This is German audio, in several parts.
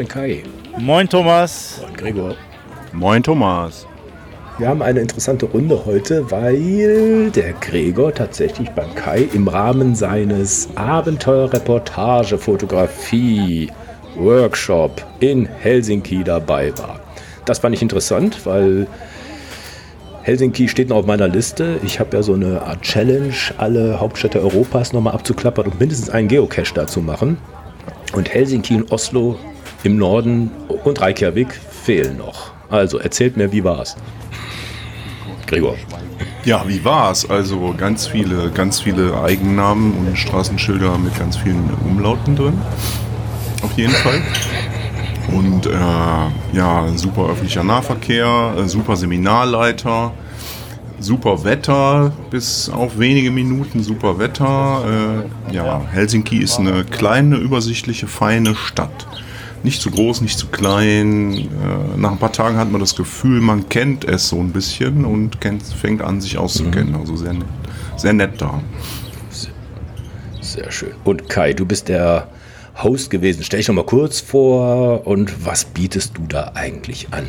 Moin Kai. Moin Thomas. Moin Gregor. Moin Thomas. Wir haben eine interessante Runde heute, weil der Gregor tatsächlich beim Kai im Rahmen seines Abenteuerreportage-Fotografie-Workshop in Helsinki dabei war. Das fand ich interessant, weil Helsinki steht noch auf meiner Liste. Ich habe ja so eine Art Challenge, alle Hauptstädte Europas nochmal abzuklappern und mindestens einen Geocache dazu machen. Und Helsinki und Oslo im Norden und Reykjavik fehlen noch. Also erzählt mir, wie war's? Gregor. Ja, wie war's? Also ganz viele, ganz viele Eigennamen und Straßenschilder mit ganz vielen Umlauten drin. Auf jeden Fall. Und äh, ja, super öffentlicher Nahverkehr, äh, super Seminarleiter, super Wetter, bis auf wenige Minuten super Wetter. Äh, ja, Helsinki ist eine kleine, übersichtliche, feine Stadt nicht zu groß, nicht zu klein. Äh, nach ein paar Tagen hat man das Gefühl, man kennt es so ein bisschen und kennt, fängt an, sich auszukennen. Mhm. Also sehr nett, sehr nett da. Sehr schön. Und Kai, du bist der Host gewesen. Stell dich noch mal kurz vor und was bietest du da eigentlich an?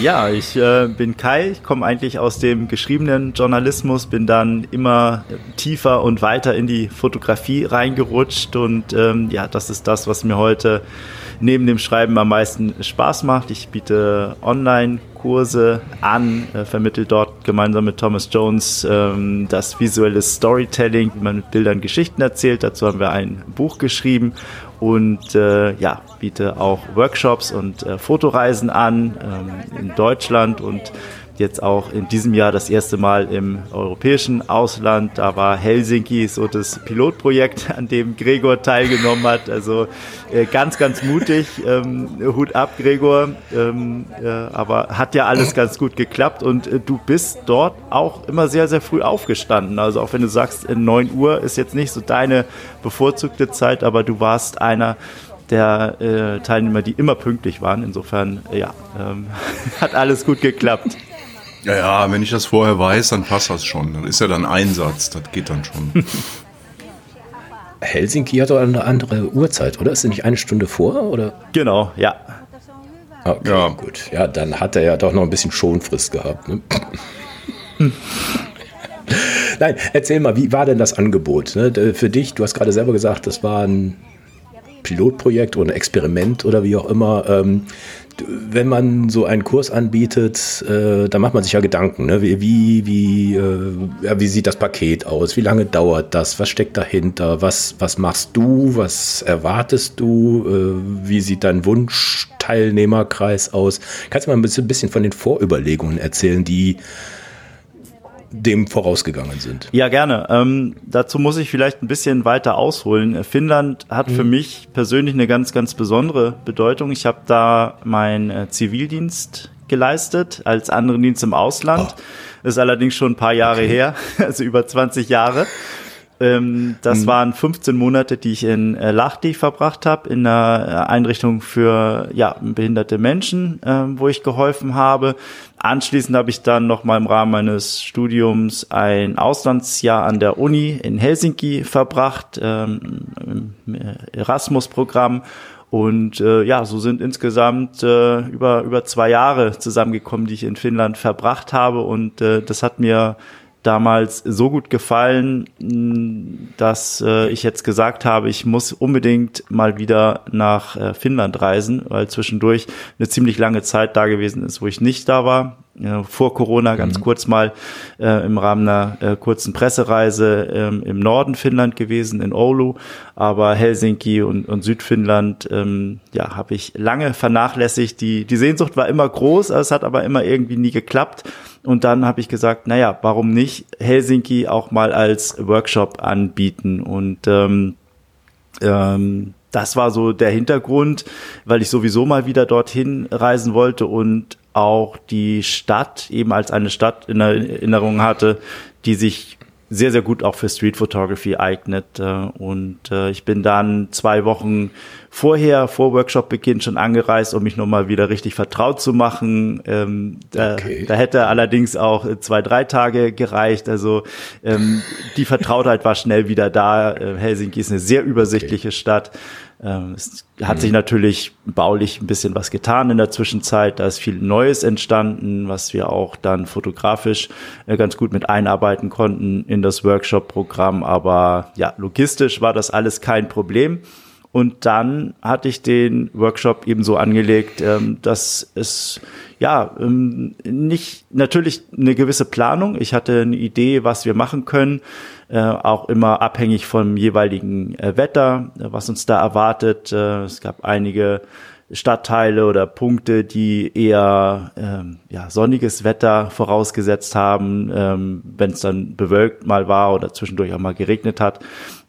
Ja, ich äh, bin Kai, ich komme eigentlich aus dem geschriebenen Journalismus, bin dann immer tiefer und weiter in die Fotografie reingerutscht und ähm, ja, das ist das, was mir heute neben dem Schreiben am meisten Spaß macht. Ich biete Online-Kurse an, äh, vermittle dort gemeinsam mit Thomas Jones ähm, das visuelle Storytelling, wie man mit Bildern Geschichten erzählt. Dazu haben wir ein Buch geschrieben und äh, ja, biete auch Workshops und äh, Fotoreisen an ähm, in Deutschland und jetzt auch in diesem Jahr das erste Mal im europäischen Ausland. Da war Helsinki so das Pilotprojekt, an dem Gregor teilgenommen hat. Also äh, ganz, ganz mutig. Ähm, Hut ab, Gregor. Ähm, äh, aber hat ja alles ganz gut geklappt und äh, du bist dort auch immer sehr, sehr früh aufgestanden. Also auch wenn du sagst, 9 Uhr ist jetzt nicht so deine bevorzugte Zeit, aber du warst einer, der äh, Teilnehmer, die immer pünktlich waren. Insofern, ja, ähm, hat alles gut geklappt. Ja, ja, wenn ich das vorher weiß, dann passt das schon. Dann ist ja dann Einsatz, das geht dann schon. Helsinki hat doch eine andere Uhrzeit, oder? Ist sie nicht eine Stunde vor? Oder? Genau, ja. Okay, ja. gut. Ja, dann hat er ja doch noch ein bisschen Schonfrist gehabt. Ne? Nein, erzähl mal, wie war denn das Angebot ne? für dich? Du hast gerade selber gesagt, das war ein Pilotprojekt oder ein Experiment oder wie auch immer. Ähm, wenn man so einen Kurs anbietet, äh, da macht man sich ja Gedanken. Ne? Wie, wie, wie, äh, ja, wie sieht das Paket aus? Wie lange dauert das? Was steckt dahinter? Was, was machst du? Was erwartest du? Äh, wie sieht dein Wunschteilnehmerkreis aus? Kannst du mal ein bisschen, ein bisschen von den Vorüberlegungen erzählen, die dem vorausgegangen sind. Ja, gerne. Ähm, dazu muss ich vielleicht ein bisschen weiter ausholen. Finnland hat mhm. für mich persönlich eine ganz, ganz besondere Bedeutung. Ich habe da meinen äh, Zivildienst geleistet als anderen Dienst im Ausland. Oh. Ist allerdings schon ein paar Jahre okay. her, also über 20 Jahre. Ähm, das mhm. waren 15 Monate, die ich in äh, Lahti verbracht habe, in einer äh, Einrichtung für ja, behinderte Menschen, äh, wo ich geholfen habe. Anschließend habe ich dann noch mal im Rahmen meines Studiums ein Auslandsjahr an der Uni in Helsinki verbracht, ähm, im Erasmus-Programm. Und äh, ja, so sind insgesamt äh, über, über zwei Jahre zusammengekommen, die ich in Finnland verbracht habe. Und äh, das hat mir damals so gut gefallen, dass äh, ich jetzt gesagt habe, ich muss unbedingt mal wieder nach äh, Finnland reisen, weil zwischendurch eine ziemlich lange Zeit da gewesen ist, wo ich nicht da war äh, vor Corona ganz mhm. kurz mal äh, im Rahmen einer äh, kurzen Pressereise ähm, im Norden Finnland gewesen, in Oulu, aber Helsinki und, und Südfinnland, ähm, ja, habe ich lange vernachlässigt. Die, die Sehnsucht war immer groß, es hat aber immer irgendwie nie geklappt. Und dann habe ich gesagt, naja, warum nicht Helsinki auch mal als Workshop anbieten? Und ähm, ähm, das war so der Hintergrund, weil ich sowieso mal wieder dorthin reisen wollte und auch die Stadt eben als eine Stadt in Erinnerung hatte, die sich sehr, sehr gut auch für Street Photography eignet. Äh, und äh, ich bin dann zwei Wochen vorher, vor Workshop-Beginn schon angereist, um mich nochmal wieder richtig vertraut zu machen. Ähm, da, okay. da hätte allerdings auch zwei, drei Tage gereicht. Also ähm, die Vertrautheit war schnell wieder da. Äh, Helsinki ist eine sehr übersichtliche okay. Stadt. Ähm, es hat mhm. sich natürlich baulich ein bisschen was getan in der Zwischenzeit. Da ist viel Neues entstanden, was wir auch dann fotografisch äh, ganz gut mit einarbeiten konnten in das Workshop-Programm. Aber ja, logistisch war das alles kein Problem. Und dann hatte ich den Workshop eben so angelegt, ähm, dass es ja ähm, nicht natürlich eine gewisse Planung. Ich hatte eine Idee, was wir machen können, auch immer abhängig vom jeweiligen äh, Wetter, was uns da erwartet. Äh, es gab einige Stadtteile oder Punkte, die eher ähm, ja, sonniges Wetter vorausgesetzt haben. Ähm, Wenn es dann bewölkt mal war oder zwischendurch auch mal geregnet hat,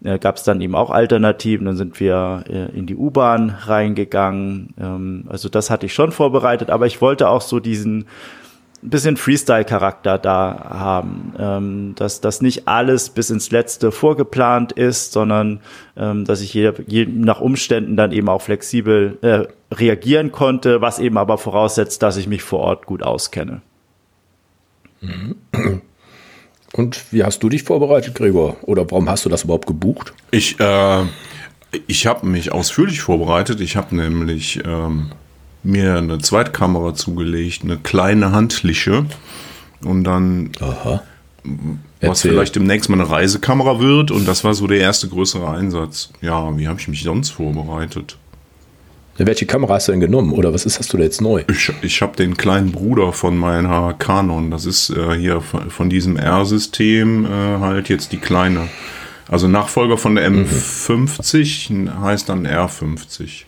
äh, gab es dann eben auch Alternativen. Dann sind wir äh, in die U-Bahn reingegangen. Ähm, also das hatte ich schon vorbereitet, aber ich wollte auch so diesen ein bisschen Freestyle-Charakter da haben, ähm, dass das nicht alles bis ins Letzte vorgeplant ist, sondern ähm, dass ich je, je nach Umständen dann eben auch flexibel äh, reagieren konnte, was eben aber voraussetzt, dass ich mich vor Ort gut auskenne. Und wie hast du dich vorbereitet, Gregor? Oder warum hast du das überhaupt gebucht? Ich, äh, ich habe mich ausführlich vorbereitet. Ich habe nämlich ähm, mir eine Zweitkamera zugelegt, eine kleine handliche. Und dann, Aha. was vielleicht demnächst mal eine Reisekamera wird. Und das war so der erste größere Einsatz. Ja, wie habe ich mich sonst vorbereitet? Welche Kamera hast du denn genommen oder was ist hast du da jetzt neu? Ich, ich habe den kleinen Bruder von meiner Canon. Das ist äh, hier von, von diesem R-System äh, halt jetzt die kleine. Also Nachfolger von der M50 mhm. heißt dann R50.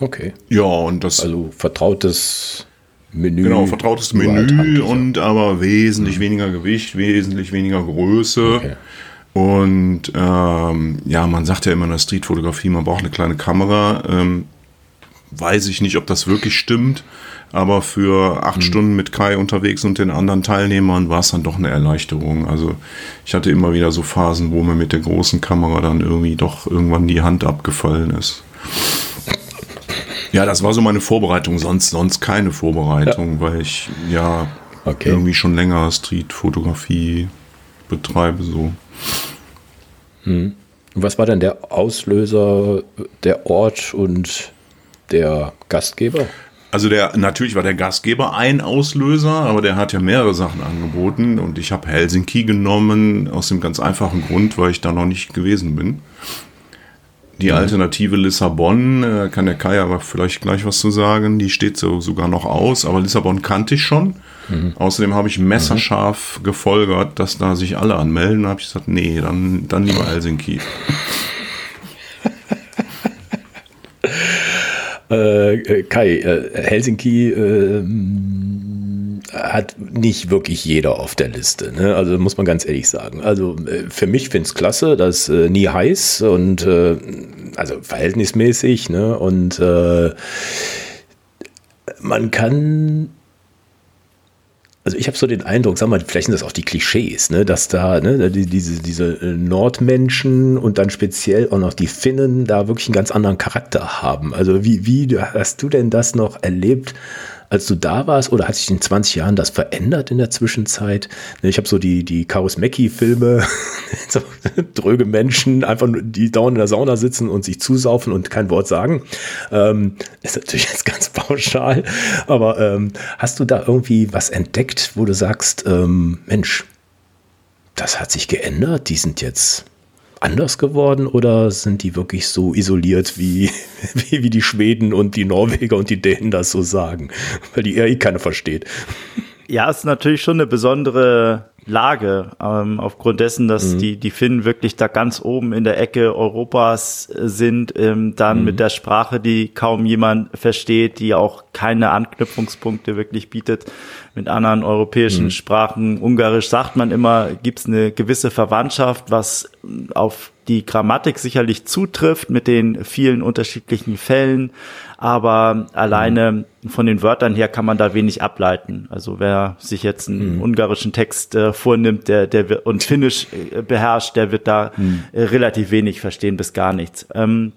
Okay. Ja, und das. Also vertrautes Menü. Genau, vertrautes Menü und aber wesentlich mhm. weniger Gewicht, wesentlich weniger Größe. Okay. Und ähm, ja, man sagt ja immer in der Streetfotografie, man braucht eine kleine Kamera. Ähm, weiß ich nicht, ob das wirklich stimmt, aber für acht mhm. Stunden mit Kai unterwegs und den anderen Teilnehmern war es dann doch eine Erleichterung. Also ich hatte immer wieder so Phasen, wo mir mit der großen Kamera dann irgendwie doch irgendwann die Hand abgefallen ist. Ja, das war so meine Vorbereitung, sonst, sonst keine Vorbereitung, ja. weil ich ja okay. irgendwie schon länger Streetfotografie betreibe. So. Hm. Was war denn der Auslöser, der Ort und der Gastgeber? Also der natürlich war der Gastgeber ein Auslöser, aber der hat ja mehrere Sachen angeboten und ich habe Helsinki genommen aus dem ganz einfachen Grund, weil ich da noch nicht gewesen bin. Die Alternative Lissabon, äh, kann der Kai aber vielleicht gleich was zu sagen, die steht so sogar noch aus, aber Lissabon kannte ich schon. Mhm. Außerdem habe ich messerscharf mhm. gefolgert, dass da sich alle anmelden. Da habe ich gesagt, nee, dann, dann lieber Helsinki. Äh, äh, Kai, äh, Helsinki äh, hat nicht wirklich jeder auf der Liste. Ne? Also muss man ganz ehrlich sagen. Also äh, für mich finde es klasse, dass äh, nie heiß und äh, also verhältnismäßig. Ne? Und äh, man kann also ich habe so den Eindruck, sag mal, vielleicht sind das auch die Klischees, ne, dass da ne, die, diese, diese Nordmenschen und dann speziell auch noch die Finnen da wirklich einen ganz anderen Charakter haben. Also wie, wie hast du denn das noch erlebt? Als du da warst, oder hat sich in 20 Jahren das verändert in der Zwischenzeit? Ich habe so die, die Karusmecki-Filme, so dröge Menschen, einfach nur, die dauernd in der Sauna sitzen und sich zusaufen und kein Wort sagen. Ähm, ist natürlich jetzt ganz pauschal, aber ähm, hast du da irgendwie was entdeckt, wo du sagst, ähm, Mensch, das hat sich geändert, die sind jetzt anders geworden oder sind die wirklich so isoliert, wie, wie, wie die Schweden und die Norweger und die Dänen das so sagen? Weil die eher eh keiner versteht. Ja, ist natürlich schon eine besondere Lage, ähm, aufgrund dessen, dass mhm. die, die Finnen wirklich da ganz oben in der Ecke Europas sind, ähm, dann mhm. mit der Sprache, die kaum jemand versteht, die auch keine Anknüpfungspunkte wirklich bietet mit anderen europäischen mhm. Sprachen. Ungarisch sagt man immer, gibt es eine gewisse Verwandtschaft, was auf die Grammatik sicherlich zutrifft mit den vielen unterschiedlichen Fällen, aber alleine mhm. von den Wörtern her kann man da wenig ableiten. Also wer sich jetzt einen mhm. ungarischen Text äh, vornimmt, der, der und Finnisch äh, beherrscht, der wird da mhm. äh, relativ wenig verstehen bis gar nichts. Ähm,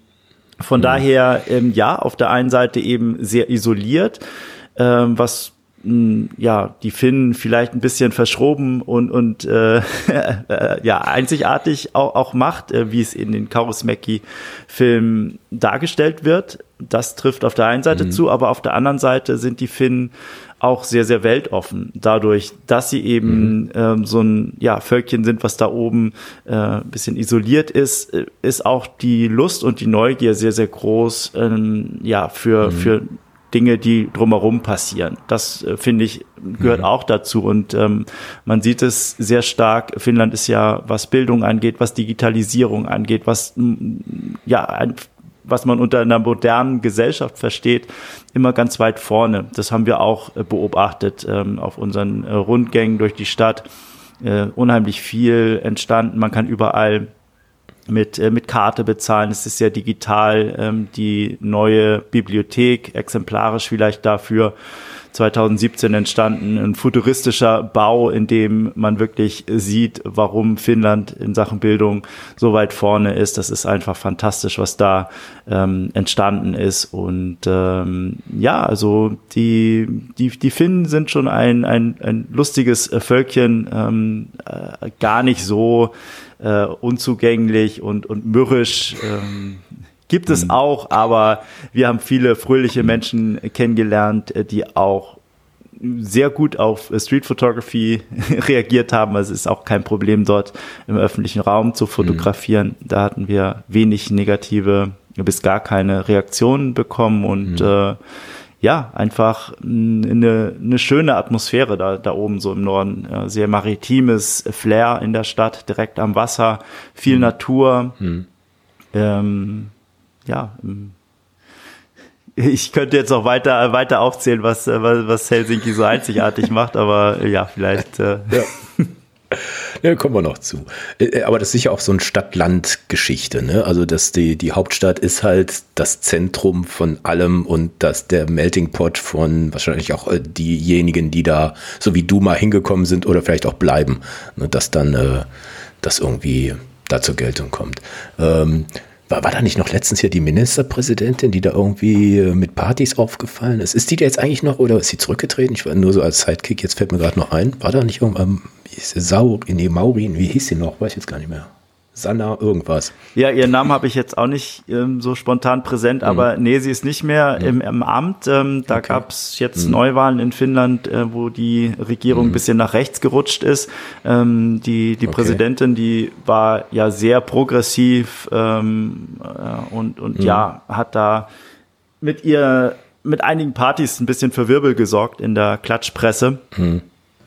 von mhm. daher, ähm, ja, auf der einen Seite eben sehr isoliert, ähm, was ja die Finnen vielleicht ein bisschen verschroben und und äh, äh, ja einzigartig auch, auch macht, äh, wie es in den Kaurismäki-Filmen dargestellt wird. Das trifft auf der einen Seite mhm. zu, aber auf der anderen Seite sind die Finnen auch sehr, sehr weltoffen, dadurch, dass sie eben mhm. ähm, so ein ja, Völkchen sind, was da oben äh, bisschen isoliert ist, äh, ist auch die Lust und die Neugier sehr, sehr groß ähm, ja, für, mhm. für Dinge, die drumherum passieren. Das äh, finde ich gehört mhm. auch dazu und ähm, man sieht es sehr stark. Finnland ist ja, was Bildung angeht, was Digitalisierung angeht, was ja ein, was man unter einer modernen Gesellschaft versteht, immer ganz weit vorne. Das haben wir auch äh, beobachtet ähm, auf unseren äh, Rundgängen durch die Stadt. Äh, unheimlich viel entstanden. Man kann überall mit, äh, mit Karte bezahlen. Es ist sehr digital. Ähm, die neue Bibliothek, exemplarisch vielleicht dafür, 2017 entstanden, ein futuristischer Bau, in dem man wirklich sieht, warum Finnland in Sachen Bildung so weit vorne ist. Das ist einfach fantastisch, was da ähm, entstanden ist. Und ähm, ja, also die, die, die Finnen sind schon ein, ein, ein lustiges Völkchen, ähm, äh, gar nicht so äh, unzugänglich und, und mürrisch. Ähm, gibt es mhm. auch, aber wir haben viele fröhliche Menschen kennengelernt, äh, die auch sehr gut auf Street Photography reagiert haben. Also es ist auch kein Problem dort im öffentlichen Raum zu fotografieren. Mhm. Da hatten wir wenig negative bis gar keine Reaktionen bekommen und mhm. äh, ja, einfach eine, eine schöne Atmosphäre da, da oben so im Norden. Sehr maritimes Flair in der Stadt, direkt am Wasser, viel mhm. Natur. Mhm. Ähm, ja, ähm, ich könnte jetzt noch weiter, weiter aufzählen, was, was Helsinki so einzigartig macht, aber ja, vielleicht. Äh, ja. Ja, kommen wir noch zu. Äh, äh, aber das ist sicher auch so eine Stadt-Land-Geschichte. Ne? Also dass die, die Hauptstadt ist halt das Zentrum von allem und dass der Melting Pot von wahrscheinlich auch äh, diejenigen, die da so wie du mal hingekommen sind oder vielleicht auch bleiben, ne? dass dann äh, das irgendwie da zur Geltung kommt. Ähm, war, war da nicht noch letztens hier die Ministerpräsidentin, die da irgendwie äh, mit Partys aufgefallen ist? Ist die da jetzt eigentlich noch oder ist sie zurückgetreten? Ich war nur so als Sidekick, jetzt fällt mir gerade noch ein. War da nicht irgendwann, wie hieß sie, Sau, nee, Maurin, wie hieß sie noch? Weiß ich jetzt gar nicht mehr. Sanna irgendwas. Ja, ihren Namen habe ich jetzt auch nicht ähm, so spontan präsent, mhm. aber nee, sie ist nicht mehr mhm. im, im, Amt. Ähm, da okay. gab es jetzt mhm. Neuwahlen in Finnland, äh, wo die Regierung ein mhm. bisschen nach rechts gerutscht ist. Ähm, die die okay. Präsidentin, die war ja sehr progressiv ähm, äh, und, und mhm. ja, hat da mit ihr mit einigen Partys ein bisschen für Wirbel gesorgt in der Klatschpresse. Mhm.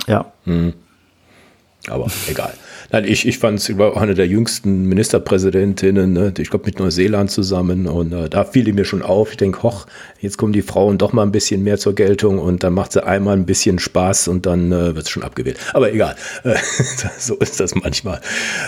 Ja. Aber egal. Nein, ich, ich fand sie war eine der jüngsten Ministerpräsidentinnen, ne? ich glaube mit Neuseeland zusammen und äh, da fiel die mir schon auf. Ich denke, hoch, jetzt kommen die Frauen doch mal ein bisschen mehr zur Geltung und dann macht sie einmal ein bisschen Spaß und dann äh, wird es schon abgewählt. Aber egal, äh, so ist das manchmal.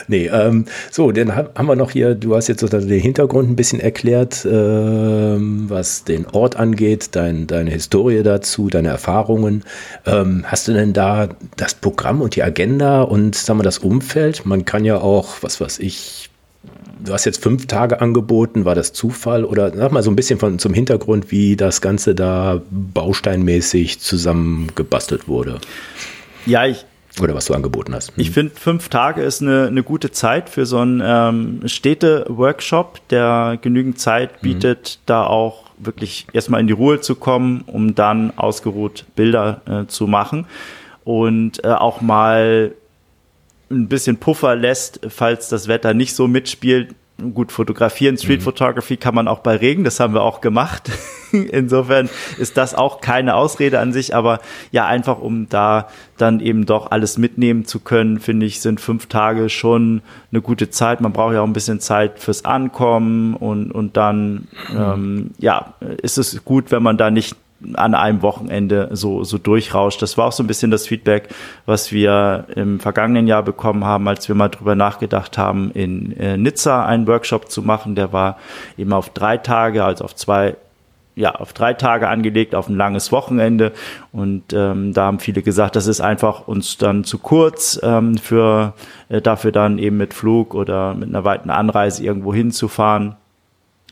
Nee, ähm, so, dann haben wir noch hier, du hast jetzt den Hintergrund ein bisschen erklärt, äh, was den Ort angeht, dein, deine Historie dazu, deine Erfahrungen. Ähm, hast du denn da das Programm und die Agenda und sagen wir das Umfeld? Umfeld. Man kann ja auch, was weiß ich, du hast jetzt fünf Tage angeboten, war das Zufall oder sag mal so ein bisschen von, zum Hintergrund, wie das Ganze da bausteinmäßig zusammengebastelt wurde. Ja, ich. Oder was du angeboten hast. Hm. Ich finde, fünf Tage ist eine, eine gute Zeit für so einen ähm, Städte-Workshop, der genügend Zeit hm. bietet, mhm. da auch wirklich erstmal in die Ruhe zu kommen, um dann ausgeruht Bilder äh, zu machen und äh, auch mal ein bisschen Puffer lässt, falls das Wetter nicht so mitspielt. Gut, fotografieren, Street mhm. Photography kann man auch bei Regen, das haben wir auch gemacht. Insofern ist das auch keine Ausrede an sich, aber ja, einfach um da dann eben doch alles mitnehmen zu können, finde ich, sind fünf Tage schon eine gute Zeit. Man braucht ja auch ein bisschen Zeit fürs Ankommen und, und dann, mhm. ähm, ja, ist es gut, wenn man da nicht an einem Wochenende so, so durchrauscht. Das war auch so ein bisschen das Feedback, was wir im vergangenen Jahr bekommen haben, als wir mal drüber nachgedacht haben, in äh, Nizza einen Workshop zu machen. Der war eben auf drei Tage, also auf zwei ja, auf drei Tage angelegt, auf ein langes Wochenende. Und ähm, da haben viele gesagt, das ist einfach uns dann zu kurz ähm, für äh, dafür dann eben mit Flug oder mit einer weiten Anreise irgendwo hinzufahren.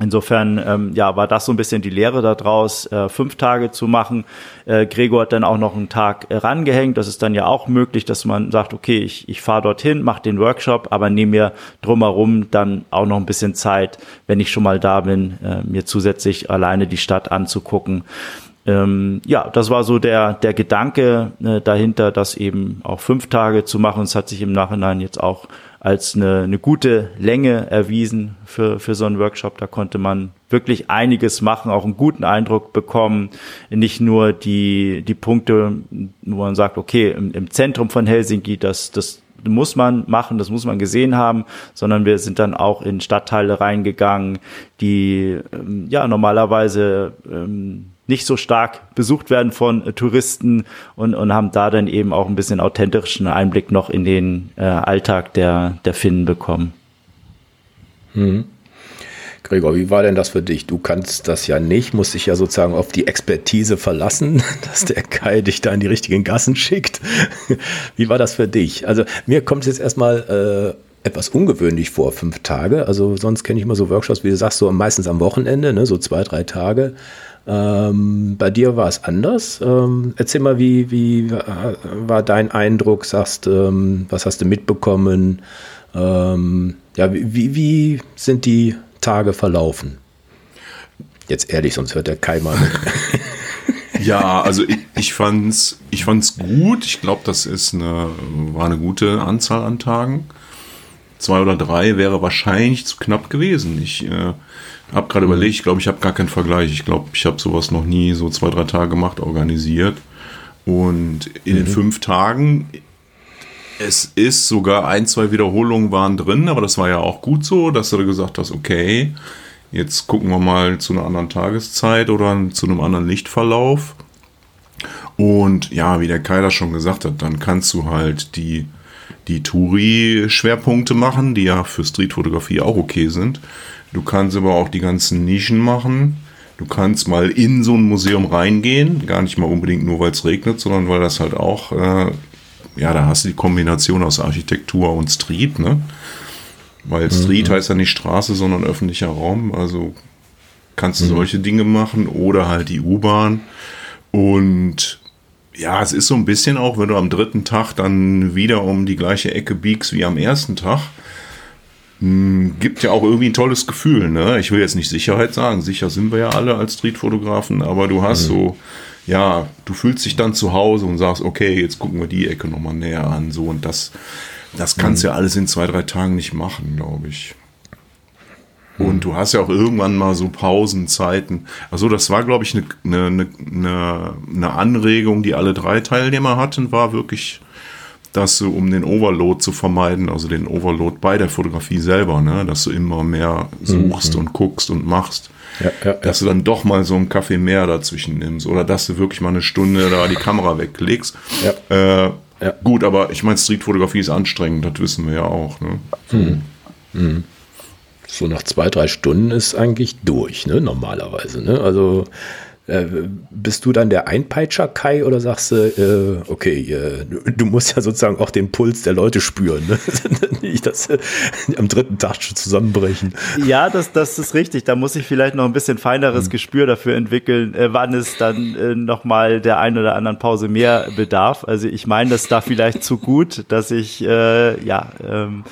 Insofern ähm, ja, war das so ein bisschen die Lehre daraus, äh, fünf Tage zu machen. Äh, Gregor hat dann auch noch einen Tag äh, rangehängt. Das ist dann ja auch möglich, dass man sagt, okay, ich, ich fahre dorthin, mache den Workshop, aber nehme mir drumherum dann auch noch ein bisschen Zeit, wenn ich schon mal da bin, äh, mir zusätzlich alleine die Stadt anzugucken. Ähm, ja, das war so der, der Gedanke äh, dahinter, das eben auch fünf Tage zu machen. Es hat sich im Nachhinein jetzt auch als eine, eine gute Länge erwiesen für, für so einen Workshop. Da konnte man wirklich einiges machen, auch einen guten Eindruck bekommen. Nicht nur die, die Punkte, wo man sagt, okay, im, im Zentrum von Helsinki, das, das muss man machen, das muss man gesehen haben, sondern wir sind dann auch in Stadtteile reingegangen, die ähm, ja normalerweise ähm, nicht so stark besucht werden von äh, Touristen und, und haben da dann eben auch ein bisschen authentischen Einblick noch in den äh, Alltag der, der Finnen bekommen. Hm. Gregor, wie war denn das für dich? Du kannst das ja nicht, musst dich ja sozusagen auf die Expertise verlassen, dass der Kai dich da in die richtigen Gassen schickt. Wie war das für dich? Also mir kommt es jetzt erstmal äh, etwas ungewöhnlich vor, fünf Tage. Also sonst kenne ich immer so Workshops, wie du sagst, so meistens am Wochenende, ne, so zwei, drei Tage. Ähm, bei dir war es anders. Ähm, erzähl mal, wie, wie war dein Eindruck? Sagst, ähm, was hast du mitbekommen? Ähm, ja, wie, wie sind die Tage verlaufen? Jetzt ehrlich, sonst hört der Keimer. ja, also ich, ich fand's, ich fand's gut. Ich glaube, das ist eine, war eine gute Anzahl an Tagen. Zwei oder drei wäre wahrscheinlich zu knapp gewesen. Ich äh, habe gerade überlegt, ich glaube, ich habe gar keinen Vergleich. Ich glaube, ich habe sowas noch nie so zwei, drei Tage gemacht, organisiert. Und in mhm. den fünf Tagen, es ist sogar ein, zwei Wiederholungen waren drin, aber das war ja auch gut so, dass du gesagt hast, okay, jetzt gucken wir mal zu einer anderen Tageszeit oder zu einem anderen Lichtverlauf. Und ja, wie der Keiler schon gesagt hat, dann kannst du halt die, die Touri-Schwerpunkte machen, die ja für Streetfotografie auch okay sind. Du kannst aber auch die ganzen Nischen machen. Du kannst mal in so ein Museum reingehen, gar nicht mal unbedingt nur, weil es regnet, sondern weil das halt auch, äh, ja, da hast du die Kombination aus Architektur und Street, ne? Weil Street mhm. heißt ja nicht Straße, sondern öffentlicher Raum. Also kannst du mhm. solche Dinge machen oder halt die U-Bahn. Und ja, es ist so ein bisschen auch, wenn du am dritten Tag dann wieder um die gleiche Ecke biegst wie am ersten Tag gibt ja auch irgendwie ein tolles Gefühl. Ne? Ich will jetzt nicht Sicherheit sagen, sicher sind wir ja alle als Streetfotografen, aber du hast mhm. so, ja, du fühlst dich dann zu Hause und sagst, okay, jetzt gucken wir die Ecke nochmal näher an, so und das, das kannst du mhm. ja alles in zwei, drei Tagen nicht machen, glaube ich. Mhm. Und du hast ja auch irgendwann mal so Pausenzeiten. Also das war, glaube ich, eine, eine, eine, eine Anregung, die alle drei Teilnehmer hatten, war wirklich dass du, um den Overload zu vermeiden, also den Overload bei der Fotografie selber, ne, dass du immer mehr suchst mhm. und guckst und machst, ja, ja, dass ja. du dann doch mal so einen Kaffee mehr dazwischen nimmst oder dass du wirklich mal eine Stunde da die Kamera weglegst. Äh, gut, aber ich meine, Streetfotografie ist anstrengend, das wissen wir ja auch. Ne? So. Mhm. Mhm. so nach zwei, drei Stunden ist eigentlich durch, ne, normalerweise. Ne? Also äh, bist du dann der Einpeitscher, Kai, oder sagst du, äh, okay, äh, du musst ja sozusagen auch den Puls der Leute spüren, ne? nicht, dass am dritten Tag schon zusammenbrechen. Ja, das, das ist richtig. Da muss ich vielleicht noch ein bisschen feineres mhm. Gespür dafür entwickeln, äh, wann es dann äh, nochmal der ein oder anderen Pause mehr bedarf. Also ich meine das da vielleicht zu gut, dass ich äh, ja ähm,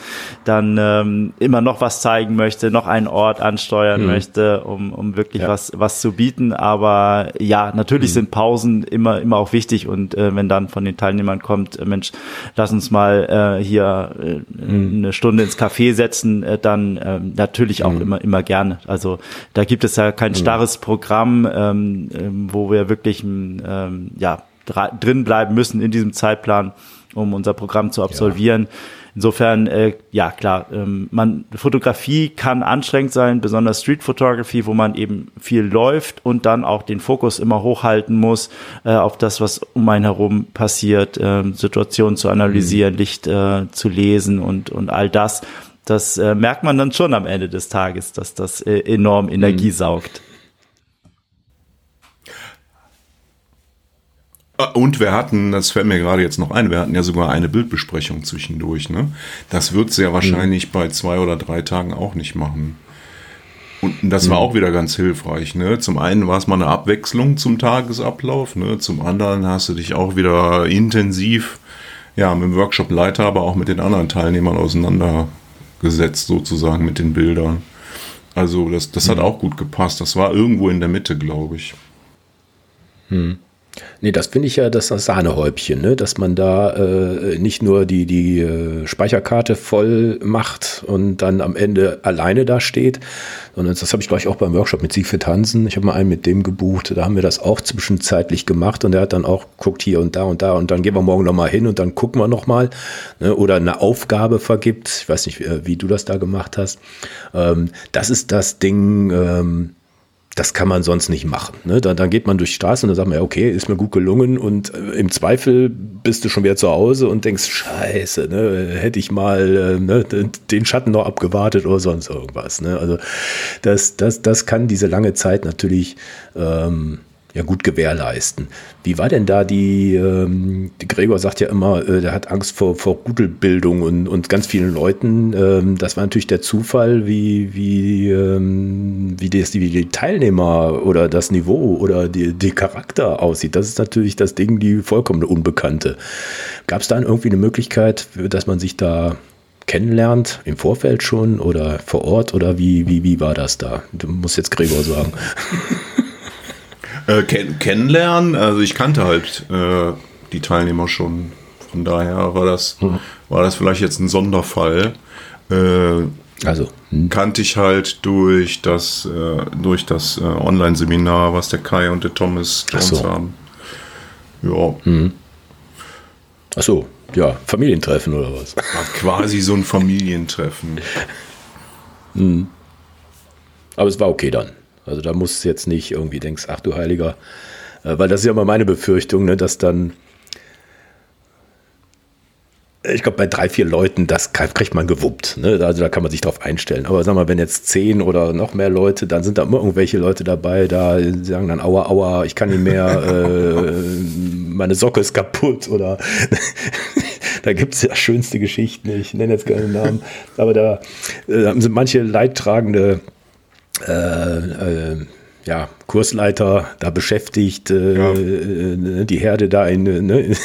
dann ähm, immer noch was zeigen möchte, noch einen Ort ansteuern mhm. möchte, um, um wirklich ja. was, was zu bieten. Aber ja, natürlich mhm. sind Pausen immer, immer auch wichtig und äh, wenn dann von den Teilnehmern kommt, äh, Mensch, lass uns mal äh, hier äh, mhm. eine Stunde ins Café setzen, äh, dann äh, natürlich auch mhm. immer, immer gerne. Also da gibt es ja kein mhm. starres Programm, ähm, ähm, wo wir wirklich ähm, ja, drin bleiben müssen in diesem Zeitplan, um unser Programm zu absolvieren. Ja Insofern, äh, ja klar, ähm, man Fotografie kann anstrengend sein, besonders Street Photography, wo man eben viel läuft und dann auch den Fokus immer hochhalten muss äh, auf das, was um einen herum passiert, äh, Situationen zu analysieren, mhm. Licht äh, zu lesen und und all das. Das äh, merkt man dann schon am Ende des Tages, dass das äh, enorm Energie mhm. saugt. Und wir hatten, das fällt mir gerade jetzt noch ein, wir hatten ja sogar eine Bildbesprechung zwischendurch. Ne? Das wird sie ja wahrscheinlich mhm. bei zwei oder drei Tagen auch nicht machen. Und das war mhm. auch wieder ganz hilfreich. Ne? Zum einen war es mal eine Abwechslung zum Tagesablauf, ne? zum anderen hast du dich auch wieder intensiv ja, mit dem Workshop-Leiter, aber auch mit den anderen Teilnehmern auseinandergesetzt, sozusagen mit den Bildern. Also das, das hat mhm. auch gut gepasst. Das war irgendwo in der Mitte, glaube ich. Hm. Nee, das finde ich ja das Sahnehäubchen, ne? dass man da äh, nicht nur die, die äh, Speicherkarte voll macht und dann am Ende alleine da steht, sondern das habe ich gleich auch beim Workshop mit Siegfried Hansen. Ich habe mal einen mit dem gebucht, da haben wir das auch zwischenzeitlich gemacht und er hat dann auch guckt hier und da und da und dann gehen wir morgen nochmal hin und dann gucken wir nochmal ne? oder eine Aufgabe vergibt. Ich weiß nicht, wie, äh, wie du das da gemacht hast. Ähm, das ist das Ding. Ähm, das kann man sonst nicht machen. Ne? Dann, dann geht man durch die Straße und dann sagt man, ja, okay, ist mir gut gelungen und äh, im Zweifel bist du schon wieder zu Hause und denkst, scheiße, ne? hätte ich mal äh, ne, den Schatten noch abgewartet oder sonst irgendwas. Ne? Also das, das, das kann diese lange Zeit natürlich ähm, ja gut gewährleisten. Wie war denn da die, ähm, die Gregor sagt ja immer, äh, der hat Angst vor, vor Rudelbildung und, und ganz vielen Leuten. Ähm, das war natürlich der Zufall, wie, wie, ähm, wie, das, wie die Teilnehmer oder das Niveau oder die, die Charakter aussieht. Das ist natürlich das Ding, die vollkommene Unbekannte. Gab es dann irgendwie eine Möglichkeit, dass man sich da kennenlernt, im Vorfeld schon oder vor Ort oder wie, wie, wie war das da? Du musst jetzt Gregor sagen. Äh, kenn kennenlernen, also ich kannte halt äh, die Teilnehmer schon. Von daher war das, hm. war das vielleicht jetzt ein Sonderfall. Äh, also hm. kannte ich halt durch das, äh, durch das äh, Online-Seminar, was der Kai und der Thomas Jones so. haben. Ja. Hm. Achso, ja, Familientreffen oder was? War quasi so ein Familientreffen. Hm. Aber es war okay dann. Also da muss es jetzt nicht irgendwie denkst, ach du Heiliger, äh, weil das ist ja immer meine Befürchtung, ne, dass dann, ich glaube, bei drei, vier Leuten, das kriegt man gewuppt. Ne? Also da kann man sich drauf einstellen. Aber sag mal, wenn jetzt zehn oder noch mehr Leute, dann sind da immer irgendwelche Leute dabei, da sagen dann, aua, aua, ich kann nicht mehr, äh, meine Socke ist kaputt oder da gibt es ja schönste Geschichten, ich nenne jetzt keinen Namen, aber da äh, sind manche leidtragende äh, äh, ja, Kursleiter da beschäftigt, äh, ja. äh, die Herde da in, ne,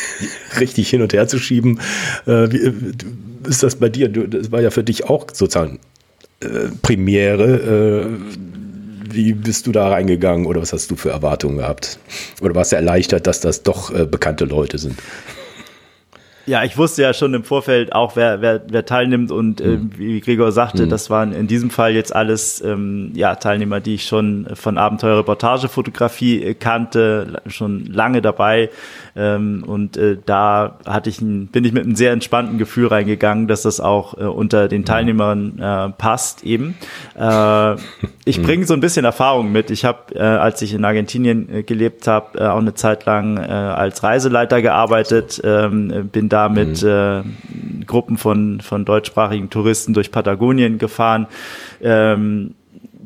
richtig hin und her zu schieben. Äh, wie, ist das bei dir? Du, das war ja für dich auch sozusagen äh, Premiere. wie bist du da reingegangen oder was hast du für Erwartungen gehabt? Oder warst du erleichtert, dass das doch bekannte Leute sind? Ja, ich wusste ja schon im Vorfeld auch, wer, wer, wer teilnimmt und äh, mhm. wie Gregor sagte, mhm. das waren in diesem Fall jetzt alles ähm, ja, Teilnehmer, die ich schon von Abenteuerreportagefotografie äh, kannte, schon lange dabei. Ähm, und äh, da hatte ich ein, bin ich mit einem sehr entspannten Gefühl reingegangen, dass das auch äh, unter den mhm. Teilnehmern äh, passt eben. Äh, ich bringe so ein bisschen Erfahrung mit. Ich habe, äh, als ich in Argentinien äh, gelebt habe, äh, auch eine Zeit lang äh, als Reiseleiter gearbeitet, ähm, bin da mit mhm. äh, Gruppen von, von deutschsprachigen Touristen durch Patagonien gefahren. Ähm,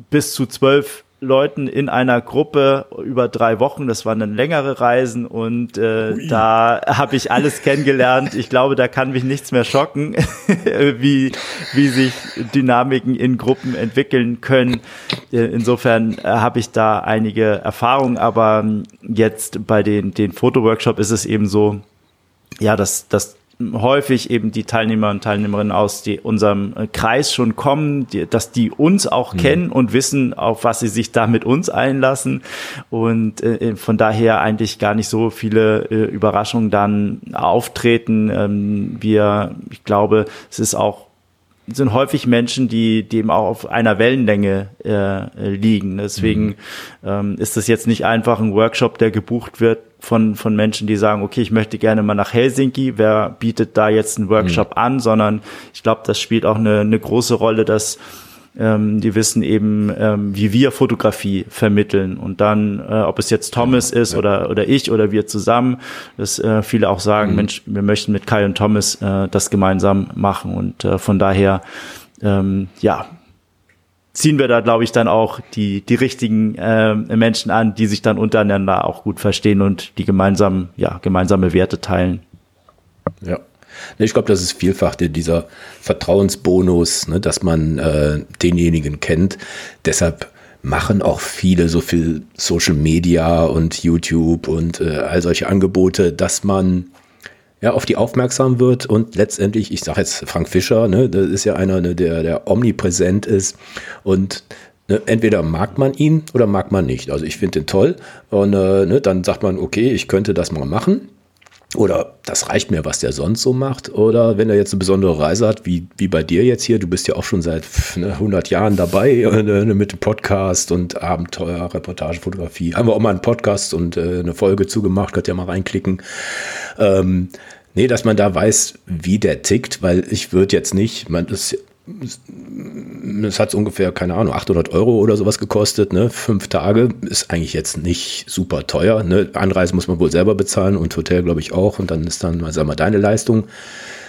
bis zu zwölf Leuten in einer Gruppe über drei Wochen. Das waren dann längere Reisen und äh, da habe ich alles kennengelernt. Ich glaube, da kann mich nichts mehr schocken, wie, wie sich Dynamiken in Gruppen entwickeln können. Äh, insofern äh, habe ich da einige Erfahrungen, aber jetzt bei den, den Fotoworkshop ist es eben so, ja, dass, dass häufig eben die Teilnehmer und Teilnehmerinnen aus die, unserem äh, Kreis schon kommen, die, dass die uns auch mhm. kennen und wissen, auf was sie sich da mit uns einlassen und äh, äh, von daher eigentlich gar nicht so viele äh, Überraschungen dann auftreten. Ähm, wir, ich glaube, es ist auch sind häufig Menschen, die dem auch auf einer Wellenlänge äh, liegen. Deswegen mhm. ähm, ist das jetzt nicht einfach ein Workshop, der gebucht wird von, von Menschen, die sagen, okay, ich möchte gerne mal nach Helsinki, wer bietet da jetzt einen Workshop mhm. an, sondern ich glaube, das spielt auch eine, eine große Rolle, dass ähm, die wissen eben, ähm, wie wir Fotografie vermitteln. Und dann, äh, ob es jetzt Thomas ist oder, oder ich oder wir zusammen, dass äh, viele auch sagen, mhm. Mensch, wir möchten mit Kai und Thomas äh, das gemeinsam machen. Und äh, von daher, ähm, ja, ziehen wir da, glaube ich, dann auch die, die richtigen äh, Menschen an, die sich dann untereinander auch gut verstehen und die gemeinsam, ja, gemeinsame Werte teilen. Ja. Ich glaube, das ist vielfach dieser Vertrauensbonus, ne, dass man äh, denjenigen kennt. Deshalb machen auch viele so viel Social Media und YouTube und äh, all solche Angebote, dass man ja, auf die aufmerksam wird und letztendlich, ich sage jetzt Frank Fischer, ne, das ist ja einer, ne, der, der omnipräsent ist und ne, entweder mag man ihn oder mag man nicht. Also ich finde ihn toll und äh, ne, dann sagt man, okay, ich könnte das mal machen oder das reicht mir, was der sonst so macht. Oder wenn er jetzt eine besondere Reise hat, wie, wie bei dir jetzt hier, du bist ja auch schon seit ne, 100 Jahren dabei äh, ne, mit dem Podcast und Abenteuer, Reportage, Fotografie. Haben wir auch mal einen Podcast und äh, eine Folge zugemacht, könnt ihr mal reinklicken. Ähm, nee, dass man da weiß, wie der tickt, weil ich würde jetzt nicht, man, das es hat ungefähr, keine Ahnung, 800 Euro oder sowas gekostet. Ne? Fünf Tage ist eigentlich jetzt nicht super teuer. Ne? Anreise muss man wohl selber bezahlen und Hotel, glaube ich, auch. Und dann ist dann, sag mal, deine Leistung.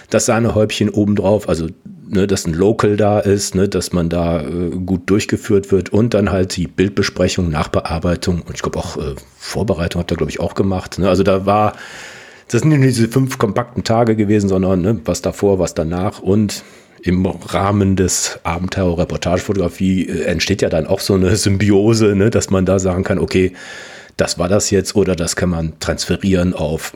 Das Sahnehäubchen obendrauf, also ne, dass ein Local da ist, ne, dass man da äh, gut durchgeführt wird und dann halt die Bildbesprechung, Nachbearbeitung und ich glaube auch äh, Vorbereitung habt ihr, glaube ich, auch gemacht. Ne? Also da war, das sind nicht diese fünf kompakten Tage gewesen, sondern ne, was davor, was danach und im Rahmen des Abenteuer-Reportagefotografie äh, entsteht ja dann auch so eine Symbiose, ne, dass man da sagen kann, okay, das war das jetzt oder das kann man transferieren auf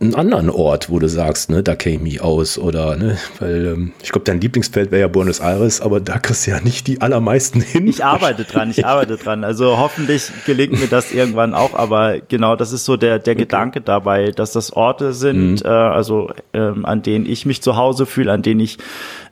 einen anderen Ort, wo du sagst, ne, da kenne ich aus oder, ne, weil ähm, ich glaube, dein Lieblingsfeld wäre ja Buenos Aires, aber da kriegst du ja nicht die allermeisten hin. Ich arbeite dran, ich arbeite dran. Also hoffentlich gelingt mir das irgendwann auch, aber genau, das ist so der, der okay. Gedanke dabei, dass das Orte sind, mhm. äh, also ähm, an denen ich mich zu Hause fühle, an denen ich